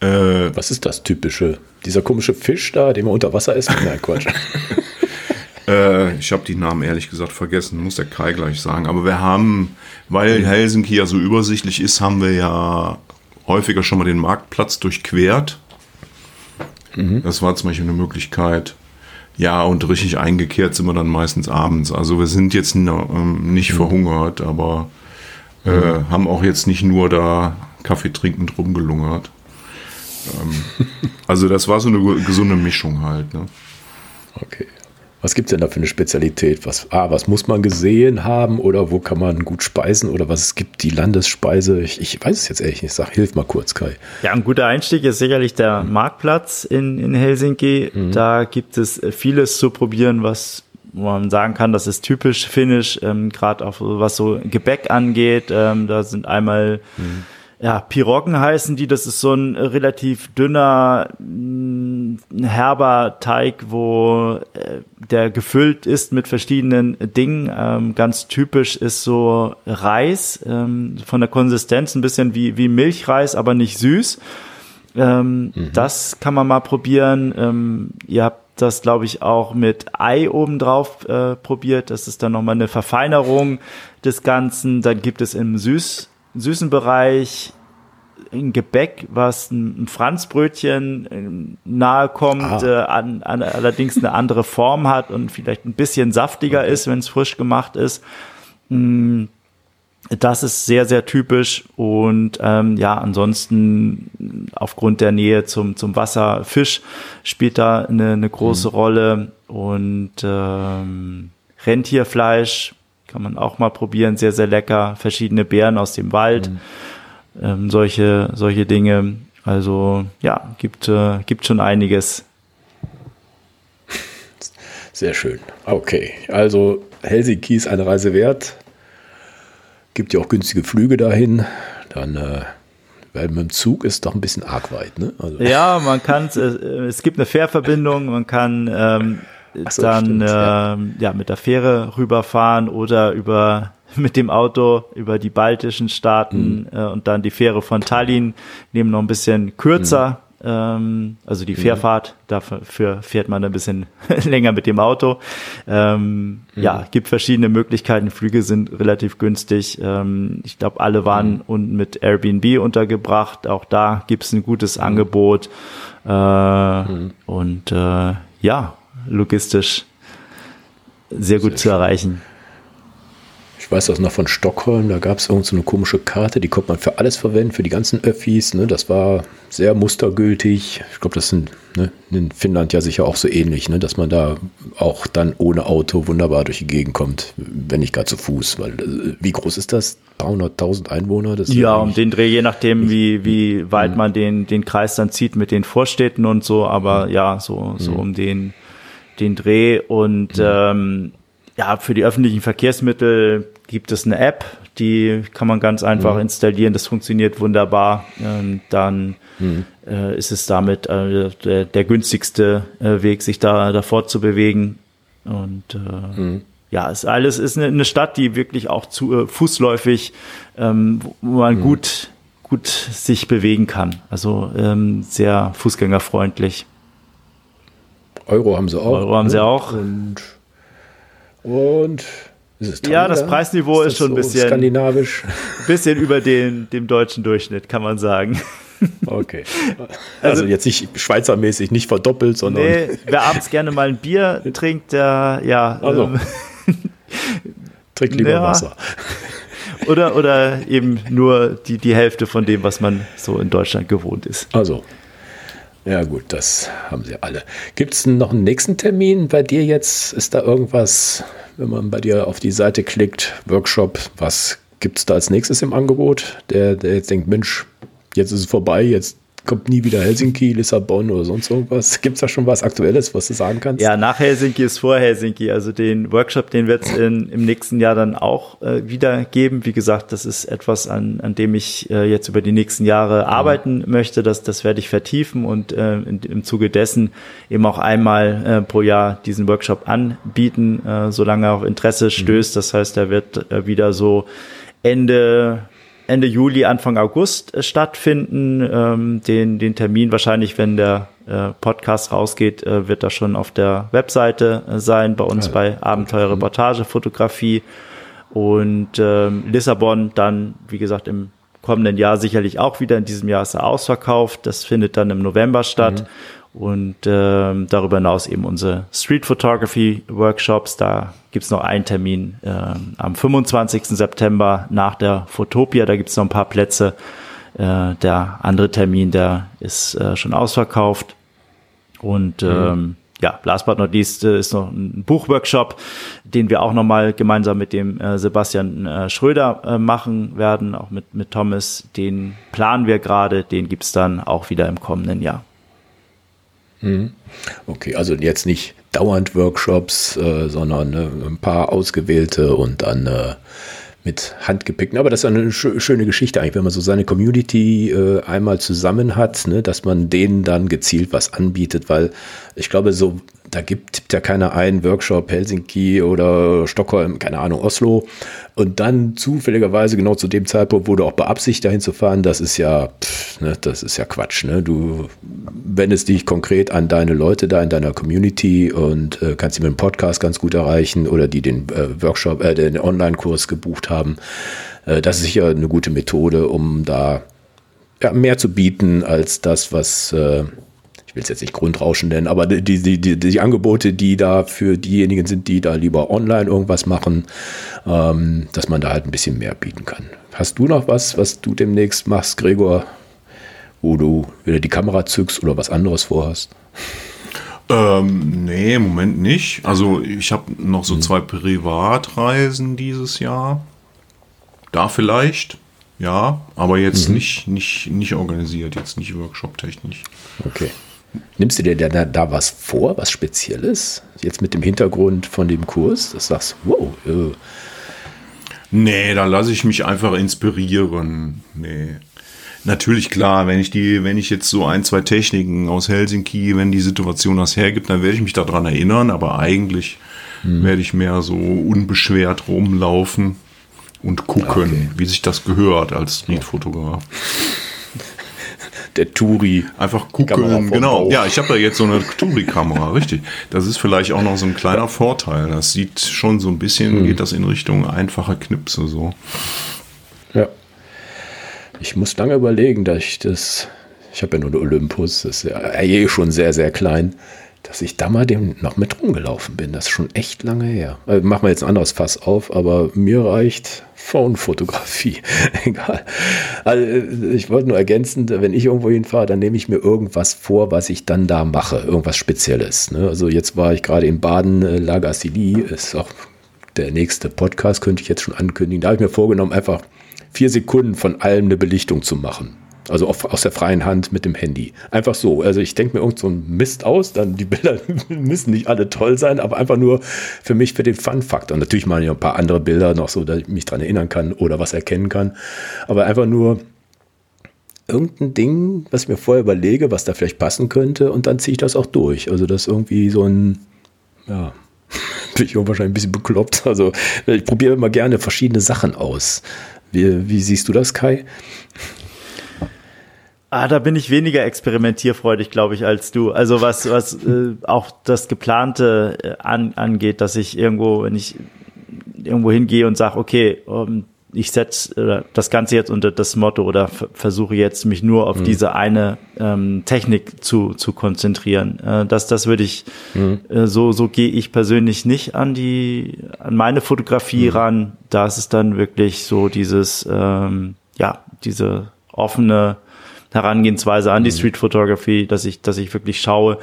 Äh, Was ist das typische? Dieser komische Fisch da, den man unter Wasser isst? Nein, Quatsch. äh, ich habe die Namen ehrlich gesagt vergessen, muss der Kai gleich sagen. Aber wir haben, weil Helsinki ja so übersichtlich ist, haben wir ja häufiger schon mal den Marktplatz durchquert. Mhm. Das war zum Beispiel eine Möglichkeit. Ja, und richtig eingekehrt sind wir dann meistens abends. Also wir sind jetzt ähm, nicht mhm. verhungert, aber äh, mhm. haben auch jetzt nicht nur da Kaffee trinkend rumgelungert. Ähm, also das war so eine gesunde Mischung halt. Ne? Okay. Was gibt es denn da für eine Spezialität? Was, ah, was muss man gesehen haben oder wo kann man gut speisen oder was gibt die Landesspeise? Ich, ich weiß es jetzt ehrlich nicht. Sag, hilf mal kurz, Kai. Ja, ein guter Einstieg ist sicherlich der Marktplatz in, in Helsinki. Mhm. Da gibt es vieles zu probieren, was man sagen kann, das ist typisch finnisch, ähm, gerade auch was so Gebäck angeht. Ähm, da sind einmal mhm ja, Piroggen heißen die. Das ist so ein relativ dünner, mm, herber Teig, wo äh, der gefüllt ist mit verschiedenen Dingen. Ähm, ganz typisch ist so Reis, ähm, von der Konsistenz ein bisschen wie, wie Milchreis, aber nicht süß. Ähm, mhm. Das kann man mal probieren. Ähm, ihr habt das, glaube ich, auch mit Ei obendrauf äh, probiert. Das ist dann nochmal eine Verfeinerung des Ganzen. Dann gibt es im Süß süßen Bereich ein Gebäck, was ein, Franzbrötchen äh, nahe kommt, ah. äh, an, an, allerdings eine andere Form hat und vielleicht ein bisschen saftiger okay. ist, wenn es frisch gemacht ist. Mm, das ist sehr, sehr typisch und ähm, ja, ansonsten aufgrund der Nähe zum, zum Wasser, Fisch spielt da eine, eine große mhm. Rolle und ähm, Rentierfleisch kann man auch mal probieren, sehr, sehr lecker. Verschiedene Beeren aus dem Wald, mhm. ähm, solche, solche Dinge. Also ja, gibt, äh, gibt schon einiges. Sehr schön. Okay, also Helsinki ist eine Reise wert. Gibt ja auch günstige Flüge dahin. Dann, äh, weil mit dem Zug ist doch ein bisschen arg weit, ne? Also. Ja, man kann es, äh, es gibt eine Fährverbindung, man kann ähm, so, dann stimmt, ja. Ähm, ja. mit der Fähre rüberfahren oder über mit dem Auto über die baltischen Staaten mhm. äh, und dann die Fähre von Tallinn nehmen noch ein bisschen kürzer. Mhm. Ähm, also die mhm. Fährfahrt, dafür fährt man ein bisschen länger mit dem Auto. Ähm, mhm. Ja, gibt verschiedene Möglichkeiten. Flüge sind relativ günstig. Ähm, ich glaube, alle waren mhm. unten mit Airbnb untergebracht. Auch da gibt's ein gutes mhm. Angebot. Äh, und äh, ja, logistisch sehr gut sehr zu erreichen. Ich weiß das noch von Stockholm, da gab es irgend so eine komische Karte, die konnte man für alles verwenden, für die ganzen Öffis. Ne? Das war sehr mustergültig. Ich glaube, das sind ne, in Finnland ja sicher auch so ähnlich, ne? dass man da auch dann ohne Auto wunderbar durch die Gegend kommt, wenn nicht gar zu Fuß. Weil äh, wie groß ist das? 300.000 Einwohner? Das ja, um den Dreh, je nachdem, wie, wie weit mhm. man den, den Kreis dann zieht mit den Vorstädten und so, aber mhm. ja, so, so mhm. um den den Dreh und mhm. ähm, ja, für die öffentlichen Verkehrsmittel gibt es eine App, die kann man ganz einfach mhm. installieren. Das funktioniert wunderbar. Ähm, dann mhm. äh, ist es damit äh, der, der, günstigste äh, Weg, sich da davor zu bewegen. Und äh, mhm. ja, es alles ist eine, eine, Stadt, die wirklich auch zu äh, fußläufig, ähm, wo man mhm. gut gut sich bewegen kann. Also ähm, sehr fußgängerfreundlich. Euro haben sie auch. Euro haben ne? sie auch. Und, und ja, das Preisniveau ist, ist schon so ein bisschen skandinavisch. Bisschen über den, dem deutschen Durchschnitt, kann man sagen. Okay. Also, also jetzt nicht schweizermäßig, nicht verdoppelt, sondern. Nee, wer abends gerne mal ein Bier trinkt, der, ja. Also, ähm, trinkt lieber ja, Wasser. Oder, oder eben nur die, die Hälfte von dem, was man so in Deutschland gewohnt ist. Also, ja gut, das haben sie alle. Gibt es noch einen nächsten Termin bei dir jetzt? Ist da irgendwas, wenn man bei dir auf die Seite klickt, Workshop, was gibt es da als nächstes im Angebot? Der, der jetzt denkt, Mensch, jetzt ist es vorbei, jetzt kommt nie wieder Helsinki, Lissabon oder sonst irgendwas? Gibt es da schon was Aktuelles, was du sagen kannst? Ja, nach Helsinki ist vor Helsinki. Also den Workshop, den wird es im nächsten Jahr dann auch äh, wieder geben. Wie gesagt, das ist etwas, an, an dem ich äh, jetzt über die nächsten Jahre mhm. arbeiten möchte. Das, das werde ich vertiefen und äh, in, im Zuge dessen eben auch einmal äh, pro Jahr diesen Workshop anbieten, äh, solange er auf Interesse mhm. stößt. Das heißt, er wird äh, wieder so Ende Ende Juli, Anfang August äh, stattfinden. Ähm, den, den Termin wahrscheinlich, wenn der äh, Podcast rausgeht, äh, wird da schon auf der Webseite äh, sein, bei uns ja. bei Abenteuer Reportage Fotografie. Und ähm, Lissabon dann, wie gesagt, im kommenden Jahr sicherlich auch wieder. In diesem Jahr ist er ausverkauft. Das findet dann im November statt. Mhm. Und ähm, darüber hinaus eben unsere Street Photography Workshops. Da gibt's noch einen Termin ähm, am 25. September nach der Fotopia. Da gibt's noch ein paar Plätze. Äh, der andere Termin, der ist äh, schon ausverkauft. Und mhm. ähm, ja, last but not least äh, ist noch ein Buchworkshop, den wir auch nochmal gemeinsam mit dem äh, Sebastian äh, Schröder äh, machen werden, auch mit, mit Thomas. Den planen wir gerade, den gibt's dann auch wieder im kommenden Jahr. Mhm. Okay, also jetzt nicht dauernd Workshops, äh, sondern äh, ein paar ausgewählte und dann äh, mit handgepickten. Aber das ist eine sch schöne Geschichte eigentlich, wenn man so seine Community äh, einmal zusammen hat, ne, dass man denen dann gezielt was anbietet, weil ich glaube, so da gibt, tippt ja keiner ein Workshop Helsinki oder Stockholm, keine Ahnung, Oslo. Und dann zufälligerweise genau zu dem Zeitpunkt wurde auch beabsichtigt, dahin zu fahren. Das ist ja, pff, ne, das ist ja Quatsch. Ne? Du wendest dich konkret an deine Leute da in deiner Community und äh, kannst sie mit dem Podcast ganz gut erreichen oder die den äh, Workshop, äh, den Online-Kurs gebucht haben. Äh, das ist sicher eine gute Methode, um da ja, mehr zu bieten als das, was äh, ich will es jetzt nicht Grundrauschen nennen, aber die, die, die, die Angebote, die da für diejenigen sind, die da lieber online irgendwas machen, ähm, dass man da halt ein bisschen mehr bieten kann. Hast du noch was, was du demnächst machst, Gregor, wo du wieder die Kamera zückst oder was anderes vorhast? Ähm, nee, im Moment nicht. Also ich habe noch so hm. zwei Privatreisen dieses Jahr. Da vielleicht. Ja, aber jetzt mhm. nicht, nicht, nicht organisiert, jetzt nicht workshop-technisch. Okay. Nimmst du dir da, da was vor, was Spezielles? Jetzt mit dem Hintergrund von dem Kurs, das sagst, wow. Äh. Nee, da lasse ich mich einfach inspirieren. Nee. Natürlich klar, wenn ich die, wenn ich jetzt so ein, zwei Techniken aus Helsinki, wenn die Situation das hergibt, dann werde ich mich daran erinnern, aber eigentlich hm. werde ich mehr so unbeschwert rumlaufen und gucken, okay. wie sich das gehört als Streetfotograf der Turi. Einfach gucken, genau. Bauch. Ja, ich habe da jetzt so eine Turi-Kamera, richtig. Das ist vielleicht auch noch so ein kleiner Vorteil. Das sieht schon so ein bisschen, hm. geht das in Richtung einfache Knipse so. Ja. Ich muss lange überlegen, dass ich das, ich habe ja nur eine Olympus, das ist ja eh schon sehr, sehr klein dass ich da mal dem noch mit rumgelaufen bin. Das ist schon echt lange her. Also machen wir jetzt ein anderes Fass auf, aber mir reicht Phone-Fotografie. Egal. Also ich wollte nur ergänzen, wenn ich irgendwo hinfahre, dann nehme ich mir irgendwas vor, was ich dann da mache. Irgendwas Spezielles. Ne? Also jetzt war ich gerade in Baden, äh, Lagassili, ist auch der nächste Podcast, könnte ich jetzt schon ankündigen. Da habe ich mir vorgenommen, einfach vier Sekunden von allem eine Belichtung zu machen. Also auf, aus der freien Hand mit dem Handy. Einfach so. Also ich denke mir irgend so ein Mist aus, dann die Bilder müssen nicht alle toll sein, aber einfach nur für mich, für den Fun-Faktor. Natürlich mal ein paar andere Bilder noch so, dass ich mich daran erinnern kann oder was erkennen kann. Aber einfach nur irgendein Ding, was ich mir vorher überlege, was da vielleicht passen könnte und dann ziehe ich das auch durch. Also das ist irgendwie so ein, ja, bin ich wahrscheinlich ein bisschen bekloppt. Also ich probiere immer gerne verschiedene Sachen aus. Wie, wie siehst du das, Kai? Ah, da bin ich weniger experimentierfreudig, glaube ich, als du. Also was, was äh, auch das Geplante äh, an, angeht, dass ich irgendwo, wenn ich irgendwo hingehe und sage, okay, um, ähm, ich setze äh, das Ganze jetzt unter das Motto oder versuche jetzt mich nur auf mhm. diese eine ähm, Technik zu, zu konzentrieren. Äh, das, das würde ich, mhm. äh, so, so gehe ich persönlich nicht an die, an meine Fotografie mhm. ran. Da ist es dann wirklich so dieses, ähm, ja, diese offene Herangehensweise an die mhm. Street Photography, dass ich, dass ich wirklich schaue,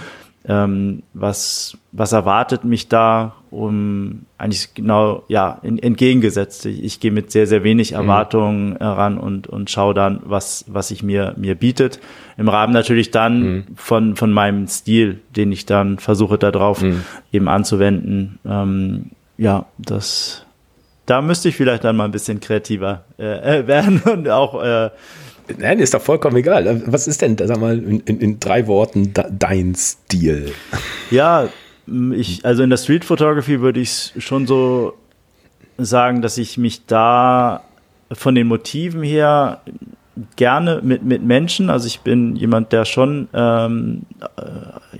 ähm, was, was erwartet mich da, um eigentlich genau, ja, in, entgegengesetzt. Ich, ich gehe mit sehr, sehr wenig mhm. Erwartungen mhm. ran und, und schaue dann, was, was sich mir, mir bietet. Im Rahmen natürlich dann mhm. von, von meinem Stil, den ich dann versuche darauf mhm. eben anzuwenden. Ähm, ja, das, da müsste ich vielleicht dann mal ein bisschen kreativer äh, äh werden und auch äh, Nein, ist doch vollkommen egal. Was ist denn, sag mal, in, in, drei Worten dein Stil? Ja, ich, also in der Street Photography würde ich schon so sagen, dass ich mich da von den Motiven her gerne mit, mit Menschen, also ich bin jemand, der schon ähm, äh,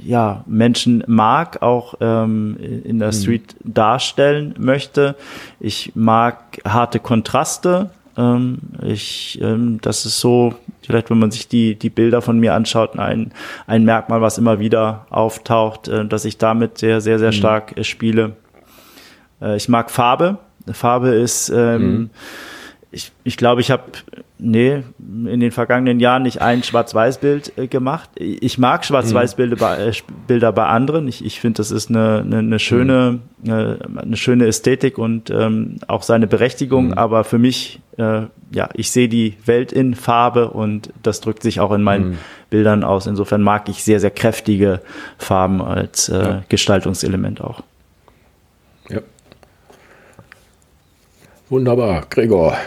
ja, Menschen mag, auch ähm, in der mhm. Street mhm. darstellen möchte. Ich mag harte Kontraste, ähm, ich, ähm, das ist so, vielleicht wenn man sich die, die Bilder von mir anschaut, ein, ein Merkmal, was immer wieder auftaucht, äh, dass ich damit sehr, sehr, sehr mhm. stark äh, spiele. Äh, ich mag Farbe. Farbe ist, ähm, mhm. ich, ich glaube, ich habe nee, in den vergangenen Jahren nicht ein Schwarz-Weiß-Bild äh, gemacht. Ich mag Schwarz-Weiß-Bilder mhm. bei, äh, Bilder bei anderen. Ich, ich finde, das ist eine, eine, eine schöne, mhm. äh, eine schöne Ästhetik und ähm, auch seine Berechtigung. Mhm. Aber für mich, äh, ja, ich sehe die Welt in Farbe und das drückt sich auch in meinen mhm. Bildern aus. Insofern mag ich sehr, sehr kräftige Farben als äh, ja. Gestaltungselement auch. Ja. Wunderbar. Gregor,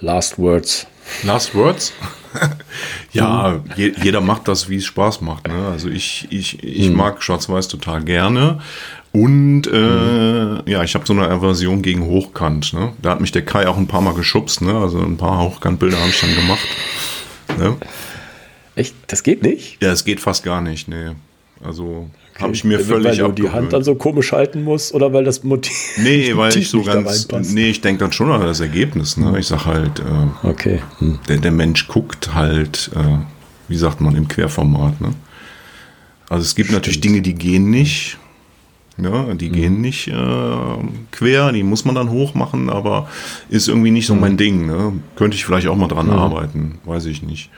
last words. Last Words? ja, je, jeder macht das, wie es Spaß macht. Ne? Also ich, ich, ich mhm. mag Schwarz-Weiß total gerne. Und äh, mhm. ja, ich habe so eine Aversion gegen Hochkant. Ne? Da hat mich der Kai auch ein paar Mal geschubst. Ne? Also ein paar Hochkantbilder habe ich dann gemacht. Ne? Echt? Das geht nicht? Ja, es geht fast gar nicht. Nee. Also habe ich mir völlig Weil du die Hand dann so komisch halten musst oder weil das Motiv. Nee, weil ich so ganz. Nee, ich denke dann schon an das Ergebnis. Ne? Ich sag halt, äh, okay. Hm. der, der Mensch guckt halt, äh, wie sagt man, im Querformat. Ne? Also es gibt Stimmt. natürlich Dinge, die gehen nicht. Ja, die mhm. gehen nicht äh, quer, die muss man dann hoch machen, aber ist irgendwie nicht so mhm. mein Ding. Ne? Könnte ich vielleicht auch mal dran mhm. arbeiten, weiß ich nicht.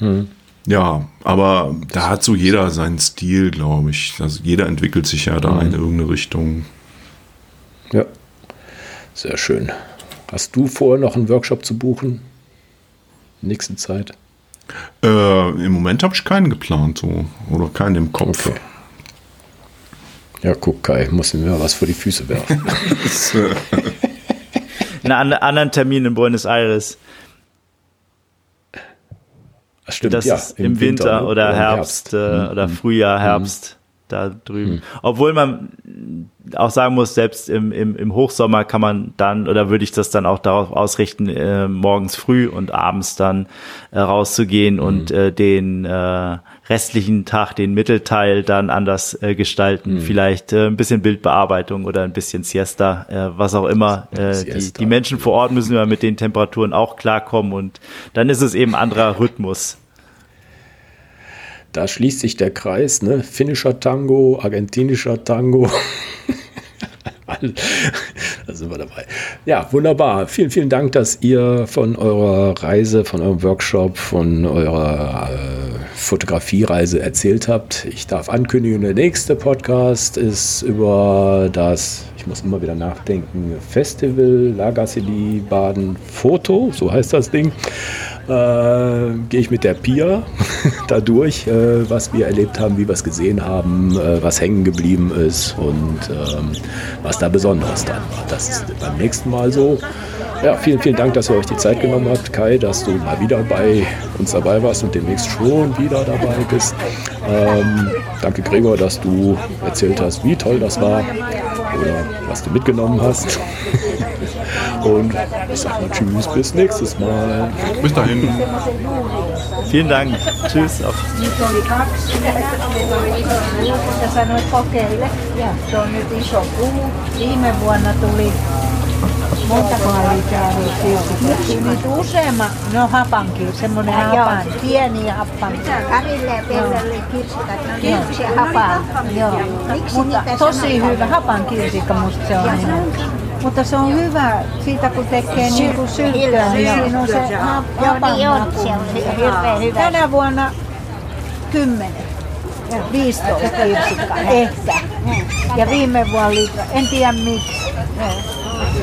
Mhm. Ja, aber da hat so jeder seinen Stil, glaube ich. Also jeder entwickelt sich ja da mhm. in irgendeine Richtung. Ja, sehr schön. Hast du vor, noch einen Workshop zu buchen? Nächste Zeit? Äh, Im Moment habe ich keinen geplant, so. Oder keinen im Kopf. Okay. Ja, guck, Kai, muss mir was vor die Füße werfen. Einen anderen Termin in Buenos Aires. Stimmt, das ja, ist im, Winter, Winter, oder, oder Herbst, Herbst. Äh, oder mhm. Frühjahr, mhm. Herbst mhm. da drüben. Mhm. Obwohl man auch sagen muss, selbst im, im, im Hochsommer kann man dann oder würde ich das dann auch darauf ausrichten, äh, morgens früh und abends dann äh, rauszugehen mhm. und äh, den äh, restlichen Tag, den Mittelteil dann anders äh, gestalten. Mhm. Vielleicht äh, ein bisschen Bildbearbeitung oder ein bisschen Siesta, äh, was auch immer. Äh, die, die Menschen vor Ort müssen ja mit den Temperaturen auch klarkommen und dann ist es eben anderer Rhythmus da schließt sich der Kreis, ne? Finnischer Tango, argentinischer Tango. da sind wir dabei. Ja, wunderbar. Vielen, vielen Dank, dass ihr von eurer Reise, von eurem Workshop, von eurer äh, Fotografiereise erzählt habt. Ich darf ankündigen, der nächste Podcast ist über das, ich muss immer wieder nachdenken, Festival Lagassili Baden Foto, so heißt das Ding äh, gehe ich mit der Pia da durch, äh, was wir erlebt haben, wie wir es gesehen haben, äh, was hängen geblieben ist und ähm, was da besonders dann war. Das ist beim nächsten Mal so. Ja, vielen, vielen Dank, dass ihr euch die Zeit genommen habt, Kai, dass du mal wieder bei uns dabei warst und demnächst schon wieder dabei bist. Ähm, danke, Gregor, dass du erzählt hast, wie toll das war oder was du mitgenommen hast. Und ich sag mal Tschüss, bis nächstes Mal. Bis dahin. Vielen Dank. Tschüss. Auf. Montakohan lisää Nyt, useamman, no hapankin, semmoinen hapan, pieni hapan. Karille ja Pellelle kirsikat, no kirsi hapan. Joo. Miksi Mutta tosi hyvä, hapan kirsikka musta se on. Mutta se on hyvä siitä, kun tekee niin kuin syltää, niin siinä on se hapan Joo, niin se on hirveän hyvä. Tänä vuonna kymmenen. 15 kirsikkaa, ehkä. Ja viime vuonna en tiedä miksi.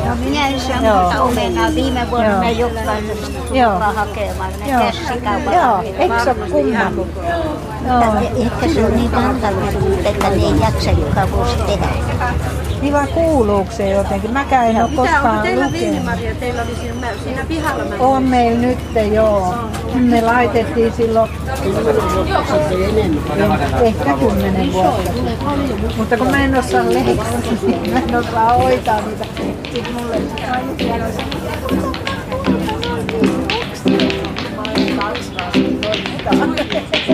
No minä en syö Joo. omenaa. Viime vuonna Joo. mä jokaisesta tullaan hakemaan. Ne Joo, kässikaupan Joo, eikö se ole kumma? Joo. Ehkä se on niin hankaluus, että ne ei jaksa joka vuosi tehdä. Niin vaan kuuluuko se jotenkin? Mäkään en ole Mitä, onko koskaan teillä viinimarja? Teillä oli siinä, siinä pihalla mä On meillä nyt joo. Me laitettiin silloin ehkä kymmenen vuotta. Mutta kun mä en osaa leikata, niin mä en osaa hoitaa niitä. Thank you.